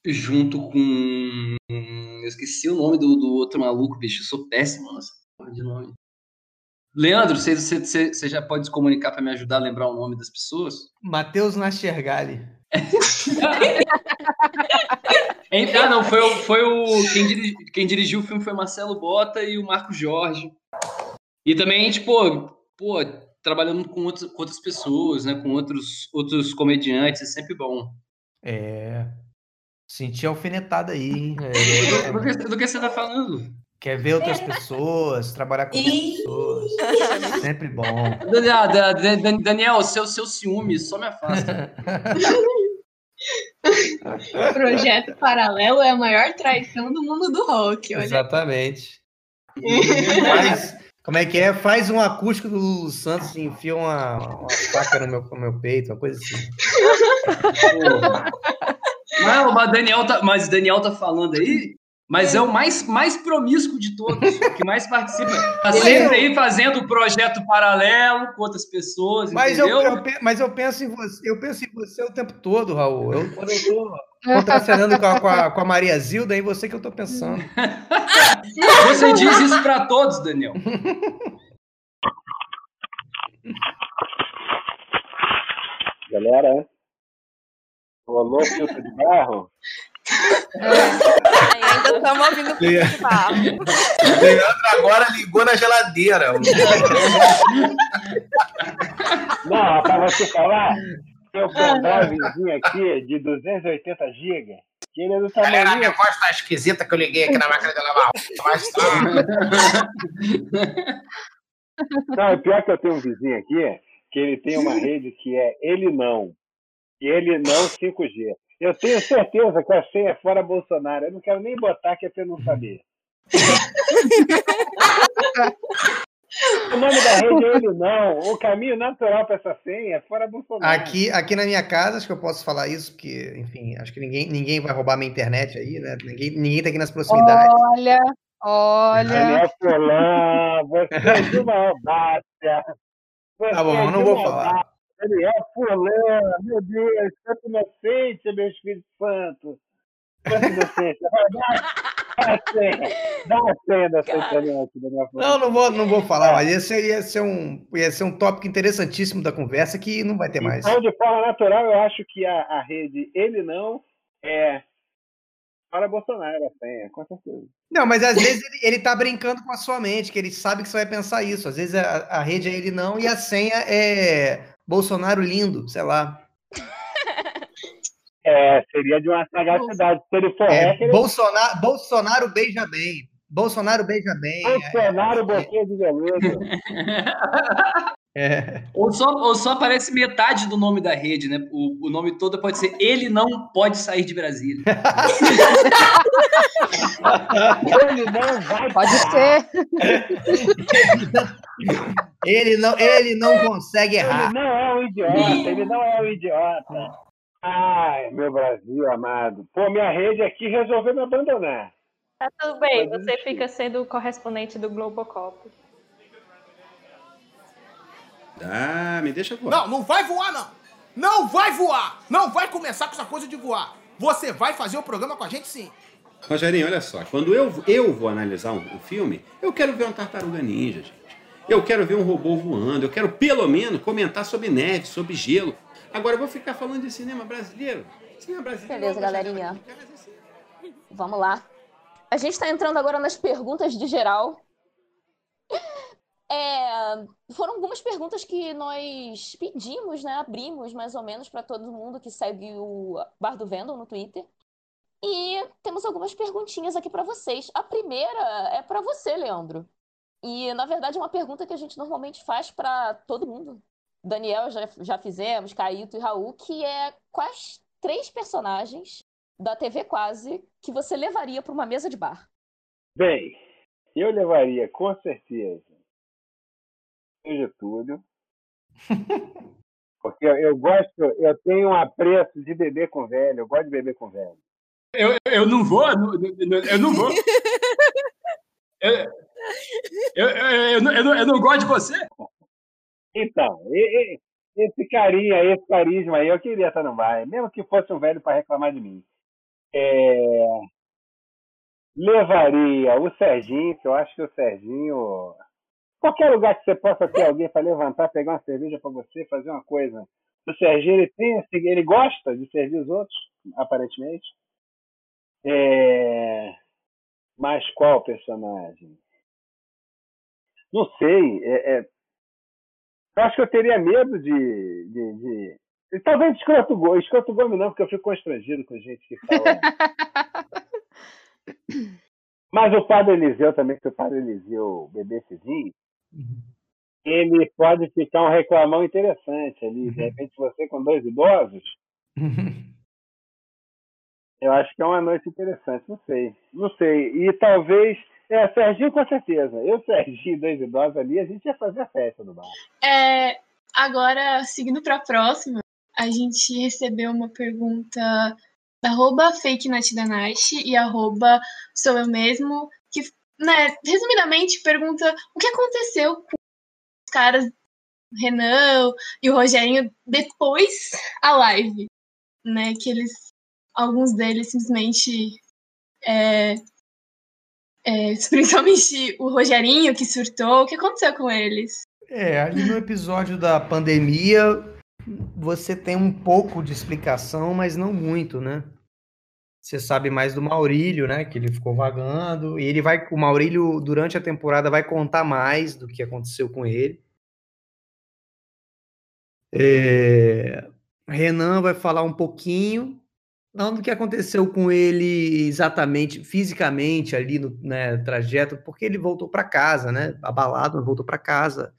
Speaker 12: junto com eu esqueci o nome do, do outro maluco, bicho, eu sou péssimo porra de nome. Leandro, você, você você já pode se comunicar para me ajudar a lembrar o nome das pessoas?
Speaker 5: Matheus Nastergali.
Speaker 12: Ah, não, foi, o- foi o. Quem, dirigi- quem dirigiu o filme foi Marcelo Bota e o Marco Jorge. E também, a gente, pô, trabalhando com, outros, com outras pessoas, né? Com outros, outros comediantes, é sempre bom.
Speaker 5: É. Senti alfinetada aí, hein? É,
Speaker 12: Do que, do que você tá falando?
Speaker 5: Quer ver outras pessoas, trabalhar com outras pessoas. Sempre bom.
Speaker 12: Daniel, Da- da- Da- Daniel seu, seu ciúme só me afasta.
Speaker 7: Projeto Paralelo é a maior traição do mundo do rock. Olha.
Speaker 5: Exatamente. Faz, como é que é? Faz um acústico do Lulu Santos e enfia uma, uma faca no meu, no meu peito, uma coisa assim.
Speaker 12: Não, mas Daniel tá, mas Daniel tá falando aí, mas é o mais, mais promíscuo de todos, o que mais participa. Tá
Speaker 5: Ele-
Speaker 12: sempre aí fazendo projeto paralelo com outras pessoas,
Speaker 5: Mas eu,
Speaker 12: entendeu?
Speaker 5: eu pe- mas eu penso em você, eu penso em você o tempo todo, Raul. Eu, quando eu tô contracenando com a, com, a, com a Maria Zilda, é em você que eu tô pensando.
Speaker 12: Você diz isso pra todos, Daniel.
Speaker 6: Galera, rolou filtro de barro?
Speaker 8: Ainda estamos ouvindo o barro.
Speaker 4: Leandro agora ligou na geladeira.
Speaker 6: Não, para você falar, eu comprar um vizinho aqui de 280 GB, que ele é do
Speaker 4: Galera, a
Speaker 6: tamanho.
Speaker 4: minha voz tá esquisita que eu liguei aqui na máquina de lavar mas tá.
Speaker 6: Não, o pior é que eu tenho um vizinho aqui, que ele tem uma rede que é ele não. E ele não 5G. Eu tenho certeza que a senha é fora Bolsonaro. Eu não quero nem botar que é pra eu não saber. O nome da rede é ele não. O caminho natural para essa senha é fora Bolsonaro.
Speaker 5: Aqui, aqui na minha casa, acho que eu posso falar isso, porque, enfim, acho que ninguém, ninguém vai roubar minha internet aí, né? Ninguém, ninguém tá aqui nas proximidades.
Speaker 2: Olha, olha.
Speaker 6: Daniel Furlan, você é de uma audácia. Você
Speaker 5: Tá bom,
Speaker 6: é
Speaker 5: eu não vou falar.
Speaker 6: Daniel Furlan, meu Deus, santo inocente, meu Espírito Santo. Santo inocente. Dá dá a senha. Dá a senha da Daniel Furlan.
Speaker 5: Não, não vou, não vou falar, mas esse aí ia ser, um, ia ser um tópico interessantíssimo da conversa que não vai ter mais.
Speaker 6: Então, de forma natural, eu acho que a, a rede ele não é para Bolsonaro a senha, com certeza.
Speaker 5: Não, mas às vezes ele, ele tá brincando com a sua mente, que ele sabe que você vai pensar isso. Às vezes a, a rede é ele não e a senha é Bolsonaro lindo, sei lá.
Speaker 6: É, seria de uma sagacidade. Se ele for
Speaker 5: É,
Speaker 6: hacker,
Speaker 5: Bolsonaro, Bolsonaro beija bem. Bolsonaro beija bem.
Speaker 6: Bolsonaro boquinha de veludo.
Speaker 5: É.
Speaker 12: Ou só, ou só aparece metade do nome da rede, né? O, o nome todo pode ser Ele não pode sair de Brasília.
Speaker 6: Ele não vai
Speaker 2: Pode ser.
Speaker 5: Ele não, ele não consegue
Speaker 6: Ele
Speaker 5: errar.
Speaker 6: não é um idiota, ele não é um idiota. Ai, meu Brasil amado. Pô, minha rede aqui resolveu me abandonar.
Speaker 13: Tá tudo bem, você fica sendo o correspondente do Globocop.
Speaker 14: Ah, me deixa voar. Não, não vai voar, não. Não vai voar. Não vai começar com essa coisa de voar. Você vai fazer o programa com a gente, sim.
Speaker 17: Rogerinho, olha só, quando eu, eu vou analisar um, um filme, eu quero ver uma tartaruga ninja, gente. Eu quero ver um robô voando, eu quero pelo menos comentar sobre neve, sobre gelo. Agora eu vou ficar falando de cinema brasileiro. Cinema brasileiro.
Speaker 3: Beleza, galerinha. Vamos lá. A gente está entrando agora nas perguntas de geral. É, foram algumas perguntas que nós pedimos, né? Abrimos mais ou menos para todo mundo que segue o Bar do no Twitter. E temos algumas perguntinhas aqui para vocês. A primeira é para você, Leandro. E na verdade é uma pergunta que a gente normalmente faz para todo mundo. Daniel já, já fizemos, Caíto e Raul, que é quais três personagens da TV Quase que você levaria para uma mesa de bar?
Speaker 6: Bem, eu levaria com certeza o Getúlio. Porque eu, eu gosto, eu tenho um apreço de beber com velho, eu gosto de beber com velho.
Speaker 12: Eu, eu não vou, eu não- eu não vou. Eu, eu, eu, não- eu, não, eu não gosto de você.
Speaker 6: Então, esse carinha, esse carisma aí, eu queria estar no bar, mesmo que fosse um velho para reclamar de mim. É, Levaria o Serginho, que eu acho que o Serginho. Qualquer lugar que você possa ter alguém para levantar, pegar uma cerveja para você, fazer uma coisa. O Serginho, ele tem ele gosta de servir os outros, aparentemente. É... Mas qual personagem? Não sei. É, é- Eu acho que eu teria medo de. de, de... e Talvez de escroto Gomes. Escroto Gomes não, porque eu fico constrangido com gente que fala. Mas o Padre Eliseu também, se o Padre Eliseu bebesse vinho, ele pode ficar um reclamão interessante ali. De repente, você com dois idosos, eu acho que é uma noite interessante. Não sei. Não sei. E talvez. É, Serginho com certeza. Eu, Serginho dois idosos ali, a gente ia fazer a festa no bar.
Speaker 7: É, agora, seguindo para a próxima, a gente recebeu uma pergunta da arroba fake e arroba sou eu mesmo, que, né, resumidamente, pergunta o que aconteceu com os caras Renan e o Rogerinho depois a live, né, que eles, alguns deles simplesmente é, é, principalmente o Rogerinho que surtou, o que aconteceu com eles?
Speaker 5: É, ali no episódio da pandemia, você tem um pouco de explicação, mas não muito, né? Você sabe mais do Maurílio, né? Que ele ficou vagando. E ele vai. O Maurílio, durante a temporada, vai contar mais do que aconteceu com ele. É, Renan vai falar um pouquinho, não do que aconteceu com ele exatamente, fisicamente, ali no né, trajeto, porque ele voltou para casa, né? Abalado, voltou para casa.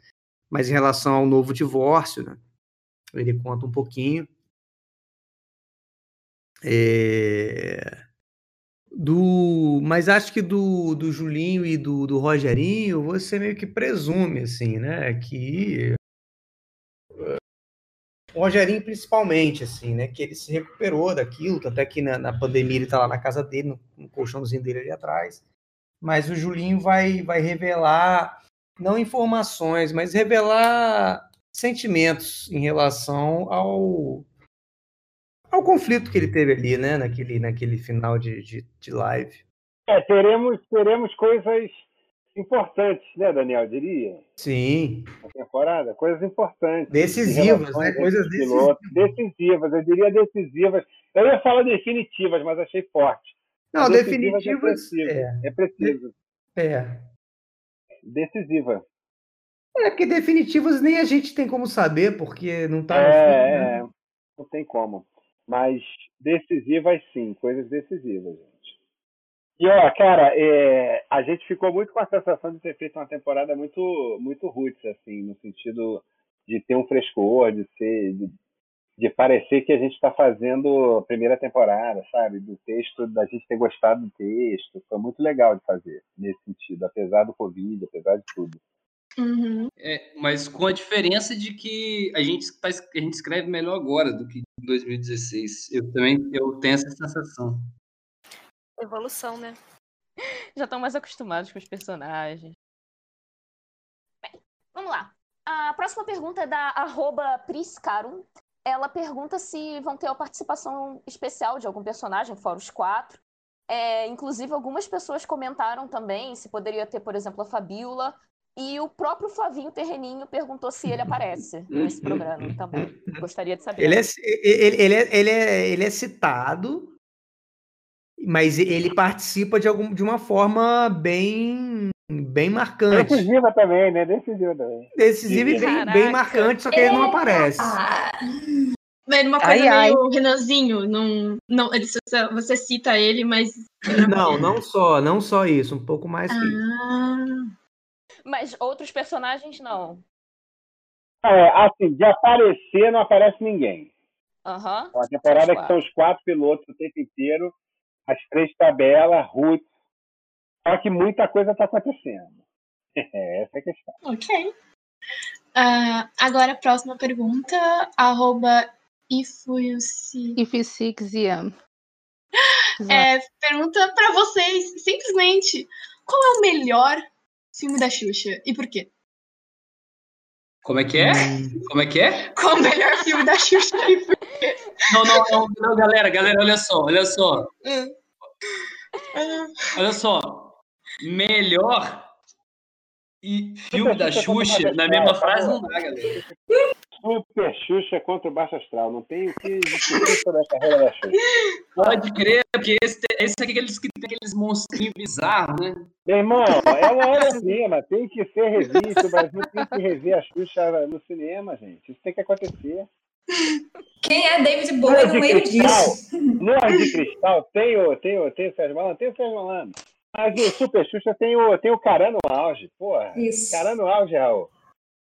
Speaker 5: Mas em relação ao novo divórcio, né? Ele conta um pouquinho. É, Do, mas acho que do, do Julinho e do, do Rogerinho, você meio que presume, assim, né? Que Rogerinho principalmente, assim, né? Que ele se recuperou daquilo, tanto é que na, na pandemia ele tá lá na casa dele, no, no colchãozinho dele ali atrás. Mas o Julinho vai, vai revelar, não informações, mas revelar sentimentos em relação ao, ao conflito que ele teve ali, né? Naquele, naquele final de, de, de live.
Speaker 6: É, teremos, teremos coisas importantes, né, Daniel? Diria,
Speaker 5: Sim,
Speaker 6: na temporada. Coisas importantes.
Speaker 5: Decisivas, né? Coisas
Speaker 6: piloto. decisivas. Eu diria decisivas. Eu ia falar definitivas, mas achei forte.
Speaker 5: Não,
Speaker 6: Decisivas
Speaker 5: definitivas,
Speaker 6: É preciso.
Speaker 5: é.
Speaker 6: É preciso.
Speaker 5: é.
Speaker 6: Decisiva.
Speaker 5: É, porque definitivas nem a gente tem como saber, porque não tá no
Speaker 6: É,
Speaker 5: filme,
Speaker 6: é,
Speaker 5: né?
Speaker 6: é. não tem como. Mas decisivas sim, coisas decisivas. E ó, cara, é, a gente ficou muito com a sensação de ter feito uma temporada muito, muito roots, assim, no sentido de ter um frescor, de ser, de, de parecer que a gente está fazendo a primeira temporada, sabe? Do texto, da gente ter gostado do texto, foi muito legal de fazer nesse sentido, apesar do Covid, apesar de tudo.
Speaker 12: É, mas com a diferença de que a gente, faz, a gente escreve melhor agora do que em 2016. Eu também eu tenho essa sensação.
Speaker 8: Evolução, né?
Speaker 3: Já estão mais acostumados com os personagens. Bem, vamos lá. A próxima pergunta é da arroba Priscarum. Ela pergunta se vão ter uma participação especial de algum personagem, fora os quatro. É, inclusive, algumas pessoas comentaram também se poderia ter, por exemplo, a Fabiola. E o próprio Flavinho Terreninho perguntou se ele aparece nesse programa também. Gostaria de saber.
Speaker 5: Ele é, ele, ele, é, ele, é, ele é citado, mas ele participa de, algum, de uma forma bem, bem marcante.
Speaker 6: Decisiva também, né? Decisiva também.
Speaker 5: Decisiva e bem, bem marcante, só que ele não aparece.
Speaker 7: Mas uma
Speaker 5: Ai,
Speaker 7: coisa
Speaker 5: ai.
Speaker 7: meio Renanzinho, não, não, ele- você- você cita ele, mas.
Speaker 5: Não, não só, não só isso, um pouco mais que isso.
Speaker 7: Ah,
Speaker 3: Mas outros personagens não.
Speaker 6: É, assim, de aparecer não aparece ninguém.
Speaker 3: Aham.
Speaker 6: É uma temporada que são os quatro pilotos o tempo inteiro, as três tabelas, Ruth. Só que muita coisa está acontecendo. Essa é a questão.
Speaker 7: ok. Ah, agora a próxima pergunta, arroba Ifuyusi.
Speaker 2: Ifisixiam.
Speaker 7: É, pergunta pra vocês, simplesmente, qual é o melhor filme da Xuxa e por quê?
Speaker 12: Como é que é?
Speaker 5: Hum.
Speaker 12: Como é que é?
Speaker 7: Qual o melhor filme da Xuxa e por quê?
Speaker 12: Não, não, não, não, galera, galera, olha só, olha só.
Speaker 7: Hum.
Speaker 12: Olha só. Melhor e filme da Xuxa na
Speaker 6: É,
Speaker 12: mesma frase não dá, galera.
Speaker 6: Super Xuxa contra o Baixo Astral. Não tem o que discutir sobre a carreira da Xuxa.
Speaker 12: Pode crer, porque esse, esse aqui é aqueles que tem aqueles monstrinhos bizarros, né?
Speaker 6: Meu irmão, é uma obra-prima. Tem que ser revisto. O Brasil tem que rever a Xuxa no cinema, gente. Isso tem que acontecer.
Speaker 1: Quem é David Bowie no meio disso?
Speaker 6: No Ar de Cristal tem o, tem o, tem o Sérgio Malandro? Tem o Sérgio Malandro. Mas o Super Xuxa tem o, tem o Carano Auge. Porra,
Speaker 1: Isso.
Speaker 6: Carano Auge, Raul.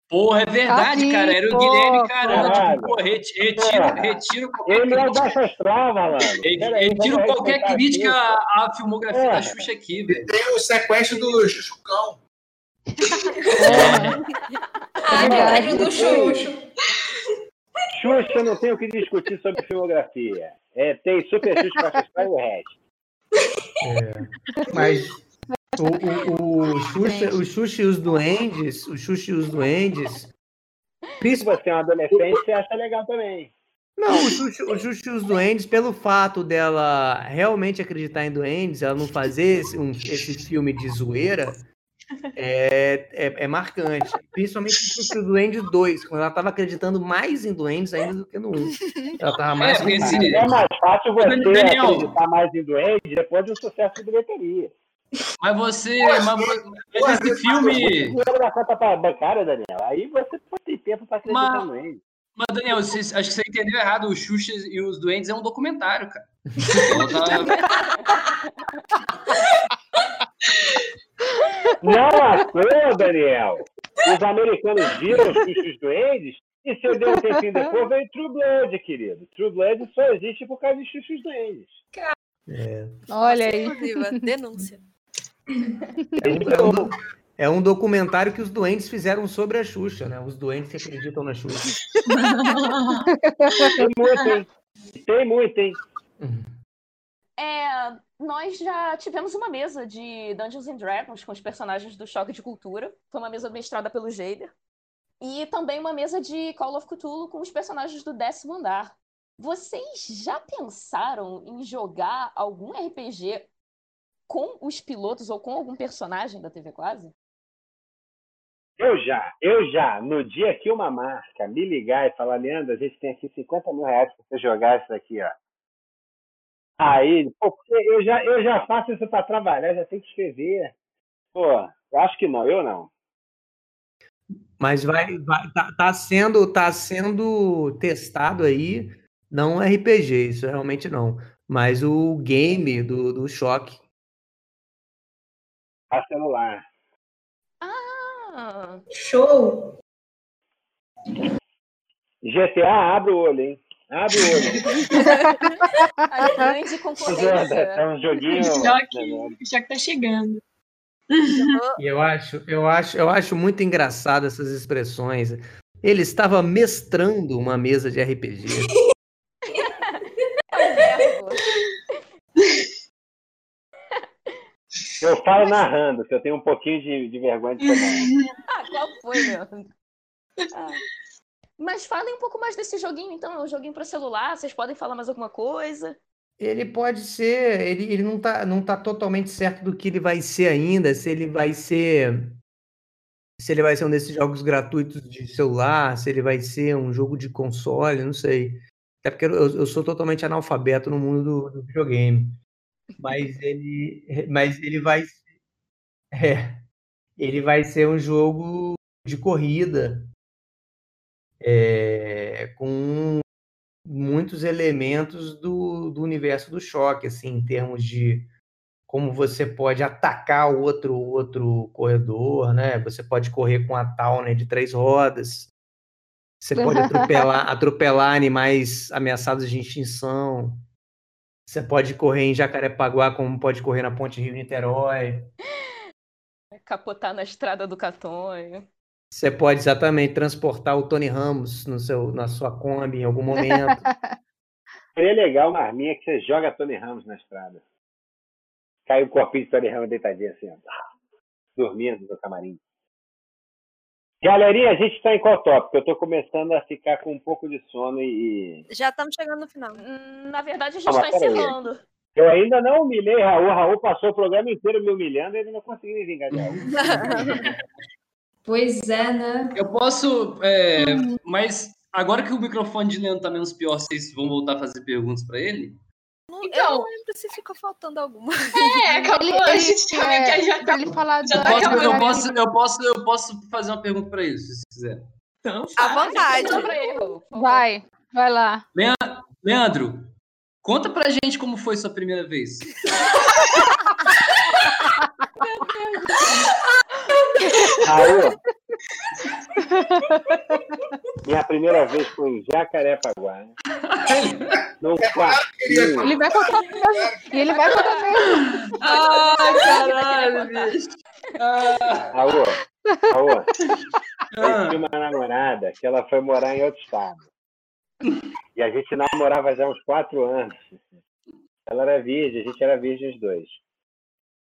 Speaker 12: Porra, é verdade,
Speaker 6: Aqui,
Speaker 12: cara. Era o Guilherme Caramba.
Speaker 6: caralho.
Speaker 12: Tipo, reti- retiro,
Speaker 6: Porra.
Speaker 12: retiro qualquer
Speaker 6: Ele é
Speaker 12: crítica.
Speaker 6: Baixo Astral, malandro.
Speaker 12: Re-
Speaker 6: Peraí,
Speaker 12: Retiro qualquer crítica à filmografia
Speaker 6: Porra.
Speaker 12: da Xuxa aqui, velho.
Speaker 4: Tem o sequestro do Chuchucão.
Speaker 1: Ai, meu do Xuxo.
Speaker 6: Xuxa não tem o que discutir sobre filmografia. É, tem Super Xuxa, Astral e o resto.
Speaker 5: Mas o, o, o, Xuxa, o Xuxa e os Duendes, o Xuxa e os Duendes,
Speaker 6: Se você é um adolescente, você acha legal também.
Speaker 5: Não, o Xuxa, o Xuxa e os Duendes, pelo fato dela realmente acreditar em duendes, ela não fazer esse, um- esse filme de zoeira, é, é, é marcante. Principalmente o Xuxa e os Duendes 2, quando ela estava acreditando mais em duendes ainda do que no 1. Ela estava mais...
Speaker 12: É, esse-
Speaker 6: É mais fácil você
Speaker 12: Daniel.
Speaker 6: acreditar mais em doente depois de um sucesso de bilheteria.
Speaker 12: Mas você. Mas, mas esse filme.
Speaker 6: Dinheiro da conta bancária, Daniel. Aí você pode ter tempo para acreditar
Speaker 12: Mas-
Speaker 6: no doente.
Speaker 12: Mas, Daniel, você- acho que você entendeu errado. O Xuxa e os Duendes é um documentário, cara.
Speaker 6: Não à toa, Daniel. Os americanos viram os bichos doentes e se eu der um tempinho depois, veio True Blood, querido. True Blood só existe por causa de chuchos doentes.
Speaker 5: É.
Speaker 2: Olha aí.
Speaker 8: Denúncia.
Speaker 5: É um, é um é um documentário que os doentes fizeram sobre a Xuxa, né? Os doentes que acreditam na Xuxa.
Speaker 6: Tem muito, hein? Tem muito, hein?
Speaker 3: É, nós já tivemos uma mesa de Dungeons and Dragons com os personagens do Choque de Cultura. Foi uma mesa mestrada pelo Jader. E também uma mesa de Call of Cthulhu com os personagens do décimo andar. Vocês já pensaram em jogar algum RPG com os pilotos ou com algum personagem da TV Quase?
Speaker 6: Eu já, eu já. No dia que uma marca me ligar e falar, Leandro, a gente tem aqui 50 mil reais pra você jogar isso aqui, ó. Aí, pô, porque eu já, eu já faço isso pra trabalhar, já tenho que escrever. Pô, eu acho que não, eu não.
Speaker 5: Mas vai, vai tá, tá sendo, tá sendo testado aí, não RPG, isso realmente não. Mas o game do, do choque.
Speaker 6: A celular.
Speaker 3: Ah,
Speaker 1: Show!
Speaker 6: GTA, abre o olho, hein? Abre o olho.
Speaker 3: a grande concorrência.
Speaker 6: É um joguinho.
Speaker 7: Já que, já que tá chegando.
Speaker 5: E eu acho, eu acho, eu acho muito engraçado essas expressões. Ele estava mestrando uma mesa de RPG.
Speaker 3: É.
Speaker 6: Eu falo narrando, que eu tenho um pouquinho de, de vergonha de falar.
Speaker 3: Ah, qual foi, Leandro? Ah. Mas falem um pouco mais desse joguinho, então. É um joguinho para celular. Vocês podem falar mais alguma coisa?
Speaker 5: Ele pode ser, ele, ele não tá, não tá totalmente certo do que ele vai ser ainda, se ele vai ser se ele vai ser um desses jogos gratuitos de celular, se ele vai ser um jogo de console, não sei. Até porque eu, eu sou totalmente analfabeto no mundo do, do videogame. Mas ele, mas ele vai, é, ele vai ser um jogo de corrida é, com muitos elementos do, do universo do choque, assim, em termos de como você pode atacar o outro outro corredor, né? Você pode correr com a Towner de três rodas. Você pode atropelar, atropelar animais ameaçados de extinção. Você pode correr em Jacarepaguá, como pode correr na Ponte Rio-Niterói.
Speaker 3: Capotar na estrada do Catonho.
Speaker 5: Você pode exatamente transportar o Tony Ramos no seu, na sua Kombi em algum momento.
Speaker 6: Seria legal uma arminha que você joga Tony Ramos na estrada. Cai o corpinho de Tony Ramos deitadinho assim, ó, dormindo no camarim. Galerinha, a gente está em qual tópico? Eu estou começando a ficar com um pouco de sono e.
Speaker 8: Já estamos chegando no final.
Speaker 3: Hum, Na verdade, a gente está encerrando.
Speaker 6: Eu ainda não humilhei Raul. Raul passou o programa inteiro me humilhando e ele não conseguiu me vingar de Raul.
Speaker 1: Pois é, né?
Speaker 12: Eu posso. é, mas agora que o microfone de Leandro tá menos pior, vocês vão voltar a fazer perguntas pra ele?
Speaker 8: eu não lembro se ficou faltando alguma.
Speaker 7: É, acabou.
Speaker 2: Ele-
Speaker 7: a gente também
Speaker 2: é,
Speaker 7: quer já
Speaker 2: pra ele falar
Speaker 7: já
Speaker 12: Eu
Speaker 7: tá
Speaker 12: posso,
Speaker 7: acabando.
Speaker 12: eu, posso, eu, posso, eu posso fazer uma pergunta pra ele, se vocês quiserem.
Speaker 7: Então,
Speaker 8: À vontade.
Speaker 3: Não.
Speaker 2: Vai, vai lá.
Speaker 12: Leandro, conta pra gente como foi sua primeira vez.
Speaker 6: Raul, minha primeira vez foi em Jacarepaguá. Num quartinho.
Speaker 2: Ele vai contar mesmo. E ele vai contar mesmo.
Speaker 12: Ai, caralho, bicho.
Speaker 6: Raul, Raul,
Speaker 12: Ah.
Speaker 6: eu tinha uma namorada que ela foi morar em outro estado. E a gente namorava já há uns quatro anos. Ela era virgem, a gente era virgem os dois.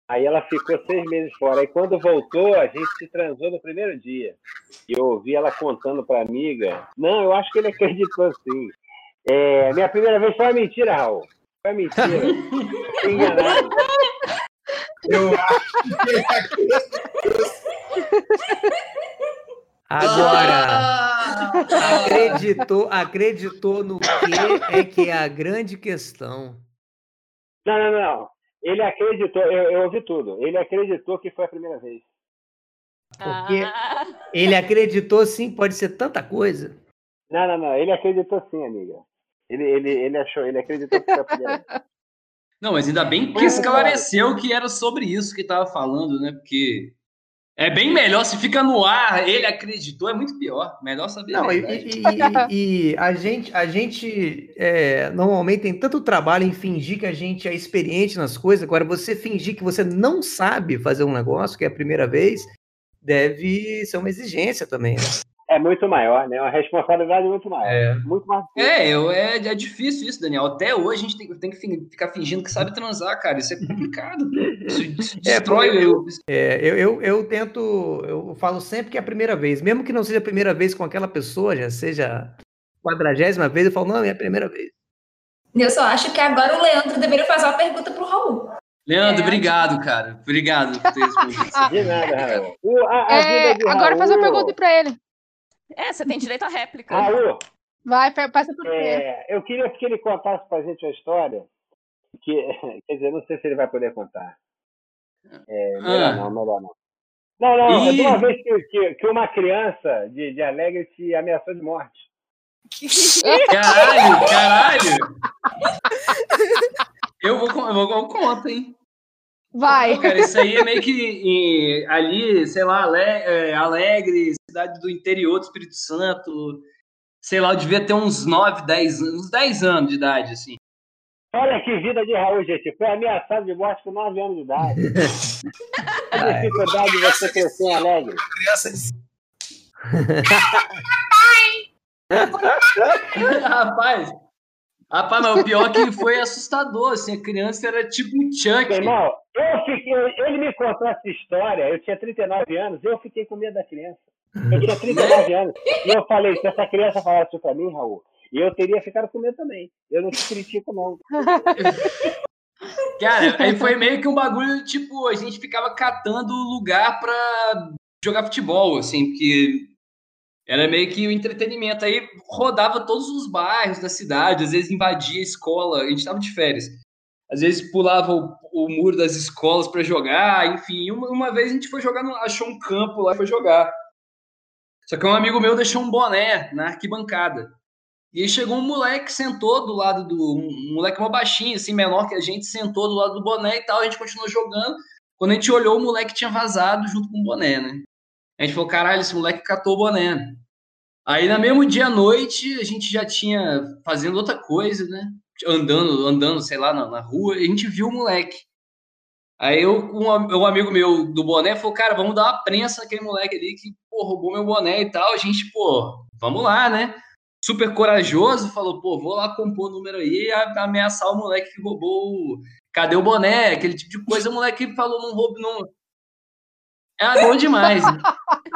Speaker 6: Aí ela ficou seis meses fora. E quando voltou, a gente se transou no primeiro dia. E eu ouvi ela contando pra amiga. Não, eu acho que ele acreditou sim. É, minha primeira vez foi uma mentira, Raul. Foi mentira. Enganado.
Speaker 4: Eu acho que ele
Speaker 5: Agora, acreditou, acreditou no que é que é a grande questão.
Speaker 6: Não, não, não. Ele acreditou, eu, eu ouvi tudo. Ele acreditou que foi a primeira vez.
Speaker 5: Porque
Speaker 3: Ah,
Speaker 5: ele acreditou sim, pode ser tanta coisa.
Speaker 6: Não, não, não. Ele acreditou sim, amiga. Ele, ele, ele achou, ele acreditou que foi a primeira vez.
Speaker 12: Não, mas ainda bem que esclareceu que era sobre isso que tava falando, né? Porque é bem melhor se fica no ar, ele acreditou, é muito pior. Melhor saber.
Speaker 5: Não, e, e- e- e a gente, a gente é, normalmente tem tanto trabalho em fingir que a gente é experiente nas coisas. Agora, você fingir que você não sabe fazer um negócio, que é a primeira vez, deve ser uma exigência também. né?
Speaker 6: É muito maior, né? Uma responsabilidade muito maior.
Speaker 5: É.
Speaker 6: Muito mais.
Speaker 12: É, eu, é, é difícil isso, Daniel. Até hoje a gente tem, tem que ficar fingindo que sabe transar, cara. Isso é complicado. Isso, isso
Speaker 5: É,
Speaker 12: destrói
Speaker 5: porque
Speaker 12: o.
Speaker 5: É, eu, eu, eu tento, eu falo sempre que é a primeira vez, mesmo que não seja a primeira vez com aquela pessoa, já seja a quadragésima vez, eu falo, não, é a primeira vez.
Speaker 1: Eu só acho que agora o Leandro deveria fazer uma pergunta pro Raul.
Speaker 12: Leandro, obrigado, cara. Obrigado por ter respondido.
Speaker 6: De nada, Raul. O- a, a
Speaker 2: É, agora faz uma
Speaker 6: Raul-
Speaker 2: pergunta pra ele.
Speaker 3: É, você tem direito à réplica.
Speaker 6: Raul,
Speaker 2: Vai, passa ele.
Speaker 6: é, eu queria que ele contasse pra gente uma história que, quer dizer, não sei se ele vai poder contar. É, melhor
Speaker 12: Ah.
Speaker 6: não, melhor não. Não, não, é
Speaker 12: Ih.
Speaker 6: de uma vez que, que, que uma criança de, de Alegre te ameaçou de morte.
Speaker 12: Caralho, caralho. Eu vou, eu vou, eu conto, hein?
Speaker 2: Vai.
Speaker 12: Pô, cara, isso aí é meio que em- ali, sei lá, Ale- é, Alegre, cidade do interior do Espírito Santo. Sei lá, eu devia ter uns 9, 10 anos, uns 10 anos de idade, assim.
Speaker 6: Olha que vida de Raul, gente. Foi ameaçado de morte com 9 anos de idade. A dificuldade de você crescer em Alegre.
Speaker 4: Crianças.
Speaker 12: rapaz, rapaz, mas o pior é que foi assustador, assim, a criança era tipo um Chuck.
Speaker 6: Meu irmão, eu fiquei, ele me contou essa história, eu tinha 39 anos, eu fiquei com medo da criança. Eu tinha 39 anos. E eu falei, se essa criança falasse isso pra mim, Raul,
Speaker 16: eu teria ficado com medo também. Eu não te critico, não.
Speaker 12: Cara, aí foi meio que um bagulho, tipo, a gente ficava catando lugar pra jogar futebol, assim, porque era meio que o entretenimento. Aí rodava todos os bairros da cidade, às vezes invadia a escola, a gente tava de férias. Às vezes pulava o, o muro das escolas para jogar, enfim. Uma, uma vez a gente foi jogar, achou um campo lá e foi jogar. Só que um amigo meu deixou um boné na arquibancada. E aí chegou um moleque, sentou do lado do. Um moleque uma baixinho, assim, menor que a gente, sentou do lado do boné e tal. A gente continuou jogando. Quando a gente olhou, o moleque tinha vazado junto com o boné, né? A gente falou, caralho, esse moleque catou o boné. Aí, no mesmo dia à noite, a gente já tinha fazendo outra coisa, né? Andando, andando, sei lá, na, na rua, e a gente viu o moleque. Aí eu, um, um amigo meu do boné falou, cara, vamos dar uma prensa naquele moleque ali que, pô, roubou meu boné e tal. A gente, pô, vamos lá, né? super corajoso, falou, pô, vou lá compor o número aí e ameaçar o moleque que roubou o... Cadê o boné? Aquele tipo de coisa, o moleque falou, não roubo, não... É bom demais, né?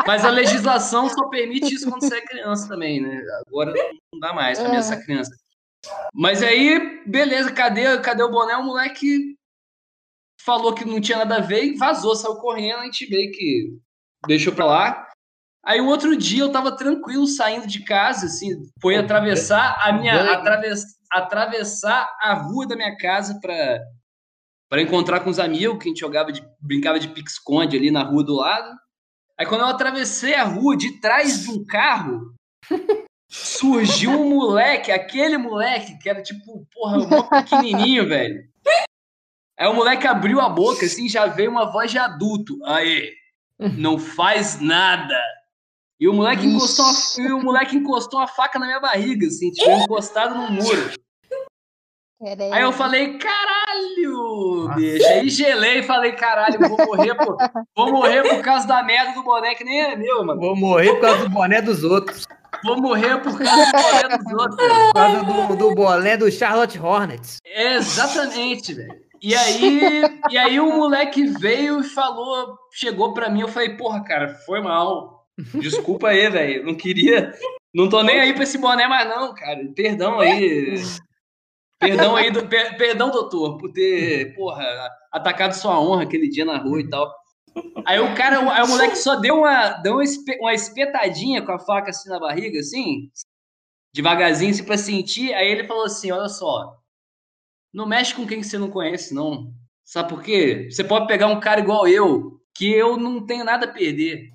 Speaker 12: Mas a legislação só permite isso quando você é criança também, né? Agora não dá mais pra ameaçar criança. Mas aí, beleza, cadê, cadê o boné? O moleque falou que não tinha nada a ver e vazou, saiu correndo, a gente veio que deixou pra lá. Aí o outro dia eu tava tranquilo saindo de casa, assim, foi atravessar a minha atravess, atravessar a rua da minha casa para para encontrar com os amigos que a gente jogava de brincava de pique-esconde ali na rua do lado. Aí quando eu atravessei a rua de trás de um carro, surgiu um moleque, aquele moleque que era tipo, porra, um pequenininho, velho. Aí o moleque abriu a boca assim, já veio uma voz de adulto. Aí, não faz nada. E o moleque encostou, e o moleque encostou uma faca na minha barriga, assim, tipo, encostado no muro. Aí eu falei, caralho, bicho. Aí gelei e falei, caralho, vou morrer, por, vou morrer por causa da merda do boné que nem é meu, mano.
Speaker 5: Vou morrer por causa do boné dos outros.
Speaker 12: Vou morrer por causa do boné dos outros.
Speaker 5: Por causa do, do boné do Charlotte Hornets.
Speaker 12: exatamente, velho. E aí, e aí o moleque veio e falou, chegou pra mim, eu falei, porra, cara, foi mal. Desculpa aí, velho. Não queria. Não tô nem aí pra esse boné mais, não, cara. Perdão aí. Perdão aí, do, per, perdão, doutor, por ter, porra, atacado sua honra aquele dia na rua e tal. Aí o cara, aí o moleque só deu uma, deu uma, espetadinha com a faca assim na barriga, assim, devagarzinho, assim, pra sentir. Aí ele falou assim: olha só, não mexe com quem você não conhece, não. Sabe por quê? Você pode pegar um cara igual eu, que eu não tenho nada a perder.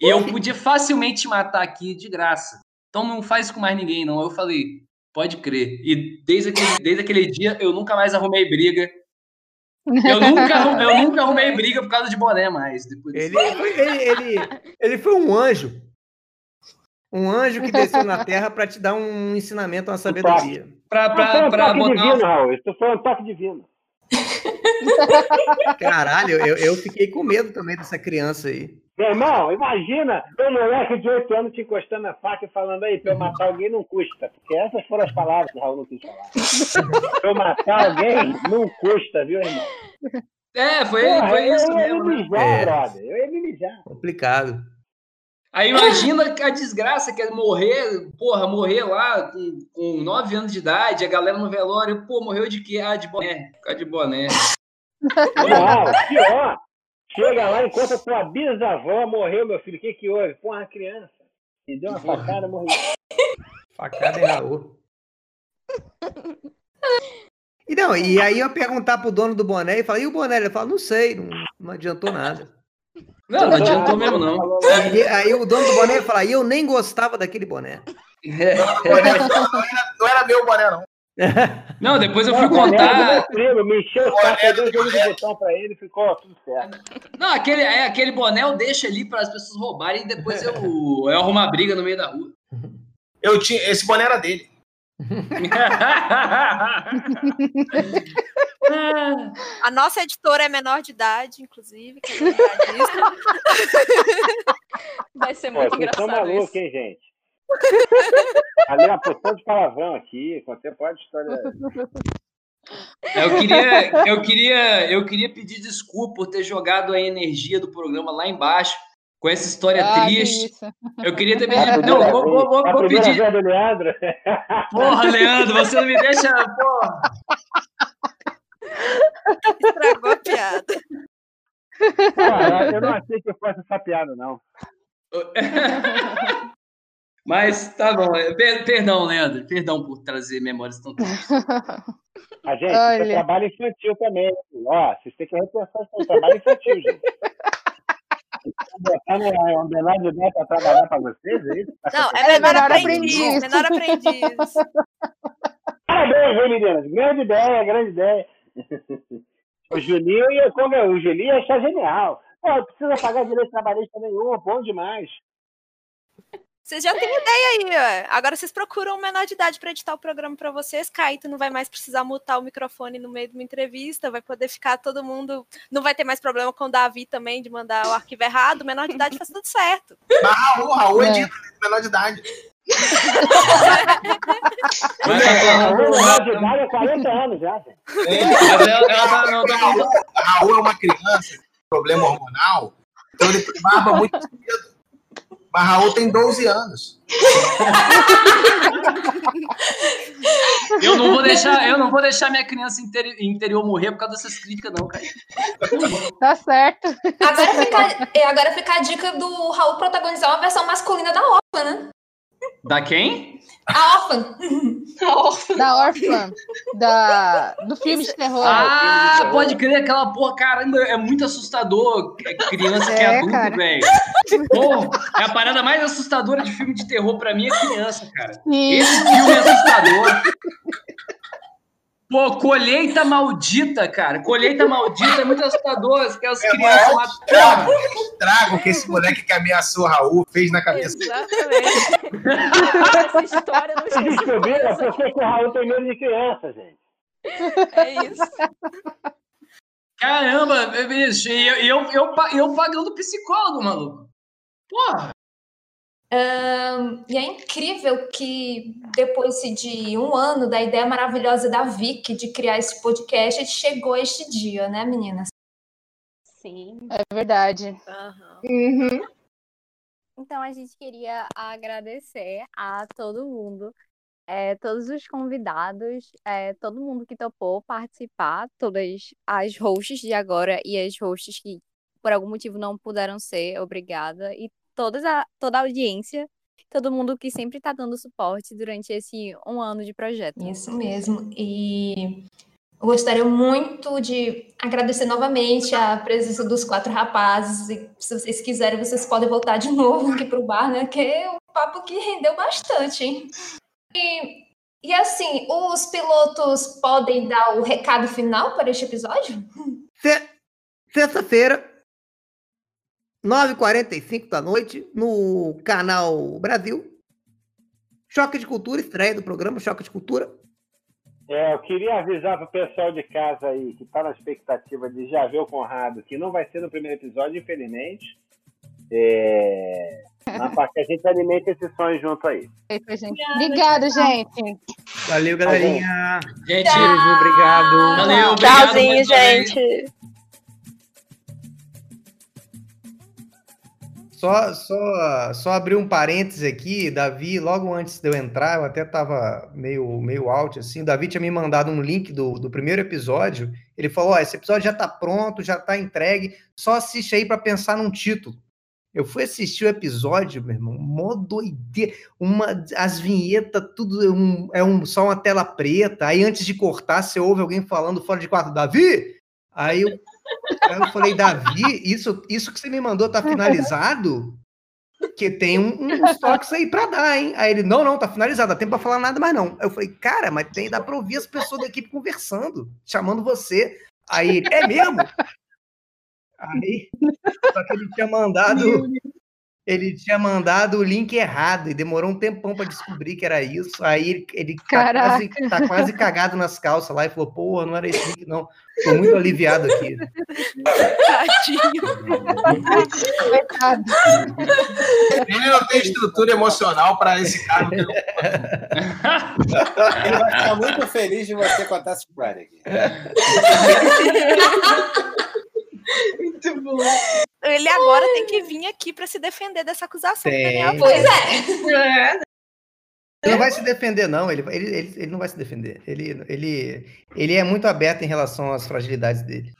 Speaker 12: E eu podia facilmente te matar aqui de graça. Então não faz com mais ninguém, não. Eu falei, pode crer. E desde aquele, desde aquele dia eu nunca mais arrumei briga. Eu nunca, eu nunca arrumei briga por causa de boné mais.
Speaker 5: Ele, ele, ele, ele foi um anjo. Um anjo que desceu na Terra para te dar um ensinamento, uma sabedoria.
Speaker 12: Pra, pra,
Speaker 16: Isso foi um toque
Speaker 12: botar
Speaker 16: divino, Raul. Isso foi um toque divino.
Speaker 5: Caralho, eu, eu fiquei com medo também dessa criança aí.
Speaker 16: Meu irmão, imagina um moleque de 8 anos te encostando na faca e falando aí, pra eu matar alguém não custa. Porque essas foram as palavras que o Raul não quis falar. pra eu matar alguém não custa, viu, irmão?
Speaker 12: É, foi,
Speaker 16: Porra,
Speaker 12: foi isso
Speaker 16: eu ia
Speaker 12: mesmo.
Speaker 16: me
Speaker 12: né?
Speaker 16: mijar,
Speaker 5: É.
Speaker 16: brother. Eu ia me mijar.
Speaker 5: Complicado.
Speaker 12: Aí imagina a desgraça que é morrer, porra, morrer lá com, com 9 anos de idade, a galera no velório, pô, morreu de quê? Ah, de boné. Ficar de boné.
Speaker 16: Não, pior. Chega lá, encontra tua bisavó, morreu, meu filho. O que que houve? Porra, a criança. Me deu uma facada, morreu.
Speaker 5: Facada em Raul. E não, e aí eu perguntar pro dono do boné e falar, e o boné? Ele fala, não sei, não, não adiantou nada.
Speaker 12: Não, não adiantou mesmo, não.
Speaker 5: Aí, aí o dono do boné fala, e eu nem gostava daquele boné.
Speaker 14: Não era meu boné, não.
Speaker 12: Não, depois eu fui contar.
Speaker 16: meu primo, me encheu o saco, eu dei um jogo de botão pra ele ficou tudo certo.
Speaker 12: Não, aquele, é, aquele boné eu deixo ali para as pessoas roubarem e depois eu, eu arrumo uma briga no meio da rua.
Speaker 14: Eu tinha, esse boné era dele.
Speaker 8: A nossa editora é menor de idade, inclusive. disso.
Speaker 3: Vai ser muito
Speaker 16: vocês são
Speaker 3: engraçado
Speaker 16: malucos,
Speaker 3: isso.
Speaker 16: hein, gente? Ali uma porção de palavrão aqui, contei pode história.
Speaker 12: Eu queria, eu queria, eu queria pedir desculpa por ter jogado a energia do programa lá embaixo. com essa história
Speaker 2: Ah,
Speaker 12: triste.
Speaker 2: isso.
Speaker 12: Eu queria ter
Speaker 6: A
Speaker 12: Não, vou, vou, vou,
Speaker 6: a
Speaker 12: vou pedir.
Speaker 6: vez do Leandro.
Speaker 12: Porra, Leandro, você não me deixa. Porra.
Speaker 8: Estragou a piada.
Speaker 6: Cara, eu não achei que fosse essa piada, não.
Speaker 12: Mas tá bom. Per- Perdão, Leandro. Perdão por trazer memórias tão tristes.
Speaker 6: A gente,
Speaker 2: Olha.
Speaker 6: isso é trabalho infantil também. Ó, vocês têm que repensar isso aí, trabalho infantil, gente. Botar uma menor de idade para trabalhar para vocês, é isso?
Speaker 8: Não,
Speaker 2: É
Speaker 8: é menor
Speaker 2: menor
Speaker 8: aprendiz.
Speaker 2: aprendiz.
Speaker 8: Menor aprendiz.
Speaker 6: Parabéns, viu, meninas? Grande ideia, grande ideia. O Julinho ia, como é? o Julinho ia achar genial. Pô, não precisa pagar direito trabalhista nenhum, bom demais.
Speaker 8: Vocês já têm ideia aí, ó. Agora vocês procuram um menor de idade para editar o programa para vocês. Caíto não vai mais precisar mutar o microfone no meio de uma entrevista, vai poder ficar todo mundo. Não vai ter mais problema com o Davi também de mandar o arquivo errado. O menor de idade faz tudo certo.
Speaker 4: Mas Raul, Raul
Speaker 2: É.
Speaker 4: edita, menor de idade.
Speaker 12: Mas
Speaker 6: A
Speaker 12: falando-
Speaker 6: menor de idade é 40 anos já.
Speaker 12: Mas ela, ela tá, não, tá
Speaker 4: Raul é uma criança com problema hormonal, então ele barba muito cedo. Mas Raul tem 12 anos.
Speaker 12: Eu não vou deixar, eu não vou deixar minha criança interi- interior morrer por causa dessas críticas, não, cara.
Speaker 2: Tá certo.
Speaker 1: Agora fica, é, agora fica a dica do Raul protagonizar uma versão masculina da órfã, né?
Speaker 12: Da quem?
Speaker 1: A órfã.
Speaker 2: Da órfã. Da, do filme de terror.
Speaker 12: Ah, pode crer, aquela porra, caramba, é muito assustador. É Criança que é
Speaker 2: É,
Speaker 12: adulto, velho. É a parada mais assustadora de filme de terror pra mim é criança, cara.
Speaker 2: Sim.
Speaker 12: Esse filme é assustador. Pô, colheita maldita, cara. Colheita maldita é muito assustador. Aquelas
Speaker 4: É
Speaker 12: crianças lá.
Speaker 4: estrago, estrago que esse moleque que ameaçou Raul fez na cabeça.
Speaker 8: Exatamente.
Speaker 3: Essa história não
Speaker 6: Vocês
Speaker 3: esqueci.
Speaker 6: descobriram por que que o Raul tem medo de criança, gente.
Speaker 8: É isso.
Speaker 12: Caramba, bicho, e eu, eu, eu, eu pagando psicólogo, maluco. Porra.
Speaker 1: E é incrível que depois de um ano da ideia maravilhosa da Vicky de criar esse podcast, chegou este dia, né, meninas?
Speaker 3: Sim.
Speaker 2: É verdade.
Speaker 8: Aham.
Speaker 18: Uhum.
Speaker 9: Então a gente queria agradecer a todo mundo, eh, todos os convidados, eh, todo mundo que topou participar, todas as hosts de agora e as hosts que por algum motivo não puderam ser, obrigada. E todas a, toda a audiência, todo mundo que sempre está dando suporte durante esse um ano de projeto.
Speaker 1: Isso mesmo. E eu gostaria muito de agradecer novamente a presença dos quatro rapazes. E se vocês quiserem, vocês podem voltar de novo aqui pro bar, né? Que é um papo que rendeu bastante, hein? E, e assim, os pilotos podem dar o recado final para este episódio?
Speaker 19: Se- Sexta-feira, 9h45 da noite, no canal Brasil. Choque de Cultura, estreia do programa Choque de Cultura.
Speaker 6: É, eu queria avisar pro pessoal de casa aí, que tá na expectativa de já ver o Conrado, que não vai ser no primeiro episódio, infelizmente. É... Mas para que a gente alimente esse sonho junto aí.
Speaker 2: Perfeito, gente. Obrigada, gente.
Speaker 5: Valeu, galerinha.
Speaker 12: Gente,
Speaker 5: obrigado.
Speaker 12: valeu, obrigado.
Speaker 20: Tchauzinho, gente.
Speaker 5: Só, só, só abrir um parênteses aqui, Davi, logo antes de eu entrar, eu até tava meio, meio out, assim, o Davi tinha me mandado um link do, do primeiro episódio, ele falou, ó, esse episódio já tá pronto, já tá entregue, só assiste aí para pensar num título. Eu fui assistir o episódio, meu irmão, mó doideira, uma, as vinhetas, tudo é um, é um, só uma tela preta, aí antes de cortar, você ouve alguém falando fora de quadro, Davi? Aí eu, eu falei, Davi, isso, isso que você me mandou tá finalizado? Que tem um, um- uns toques aí pra dar, hein? Aí ele, não, não, tá finalizado, dá tempo pra falar nada mais não. Eu falei, cara, mas tem, dá pra ouvir as pessoas da equipe conversando, chamando você. Aí ele, é mesmo? Aí, só que ele tinha mandado, ele tinha mandado o link errado e demorou um tempão pra descobrir que era isso. Aí ele, ele tá, quase, tá quase cagado nas calças lá e falou, porra, não era esse link não. Tô muito aliviado aqui.
Speaker 8: Tadinho.
Speaker 4: Ele não tem estrutura emocional para esse cara.
Speaker 7: Ele vai ficar muito feliz de você contar essa história aqui.
Speaker 21: Muito bom.
Speaker 8: Ele agora tem que vir aqui pra se defender dessa acusação Daniel
Speaker 5: Tem.
Speaker 8: fez.
Speaker 7: É.
Speaker 5: Ele não vai se defender, não. Ele, ele, ele, ele não vai se defender. Ele, ele, ele é muito aberto em relação às fragilidades dele.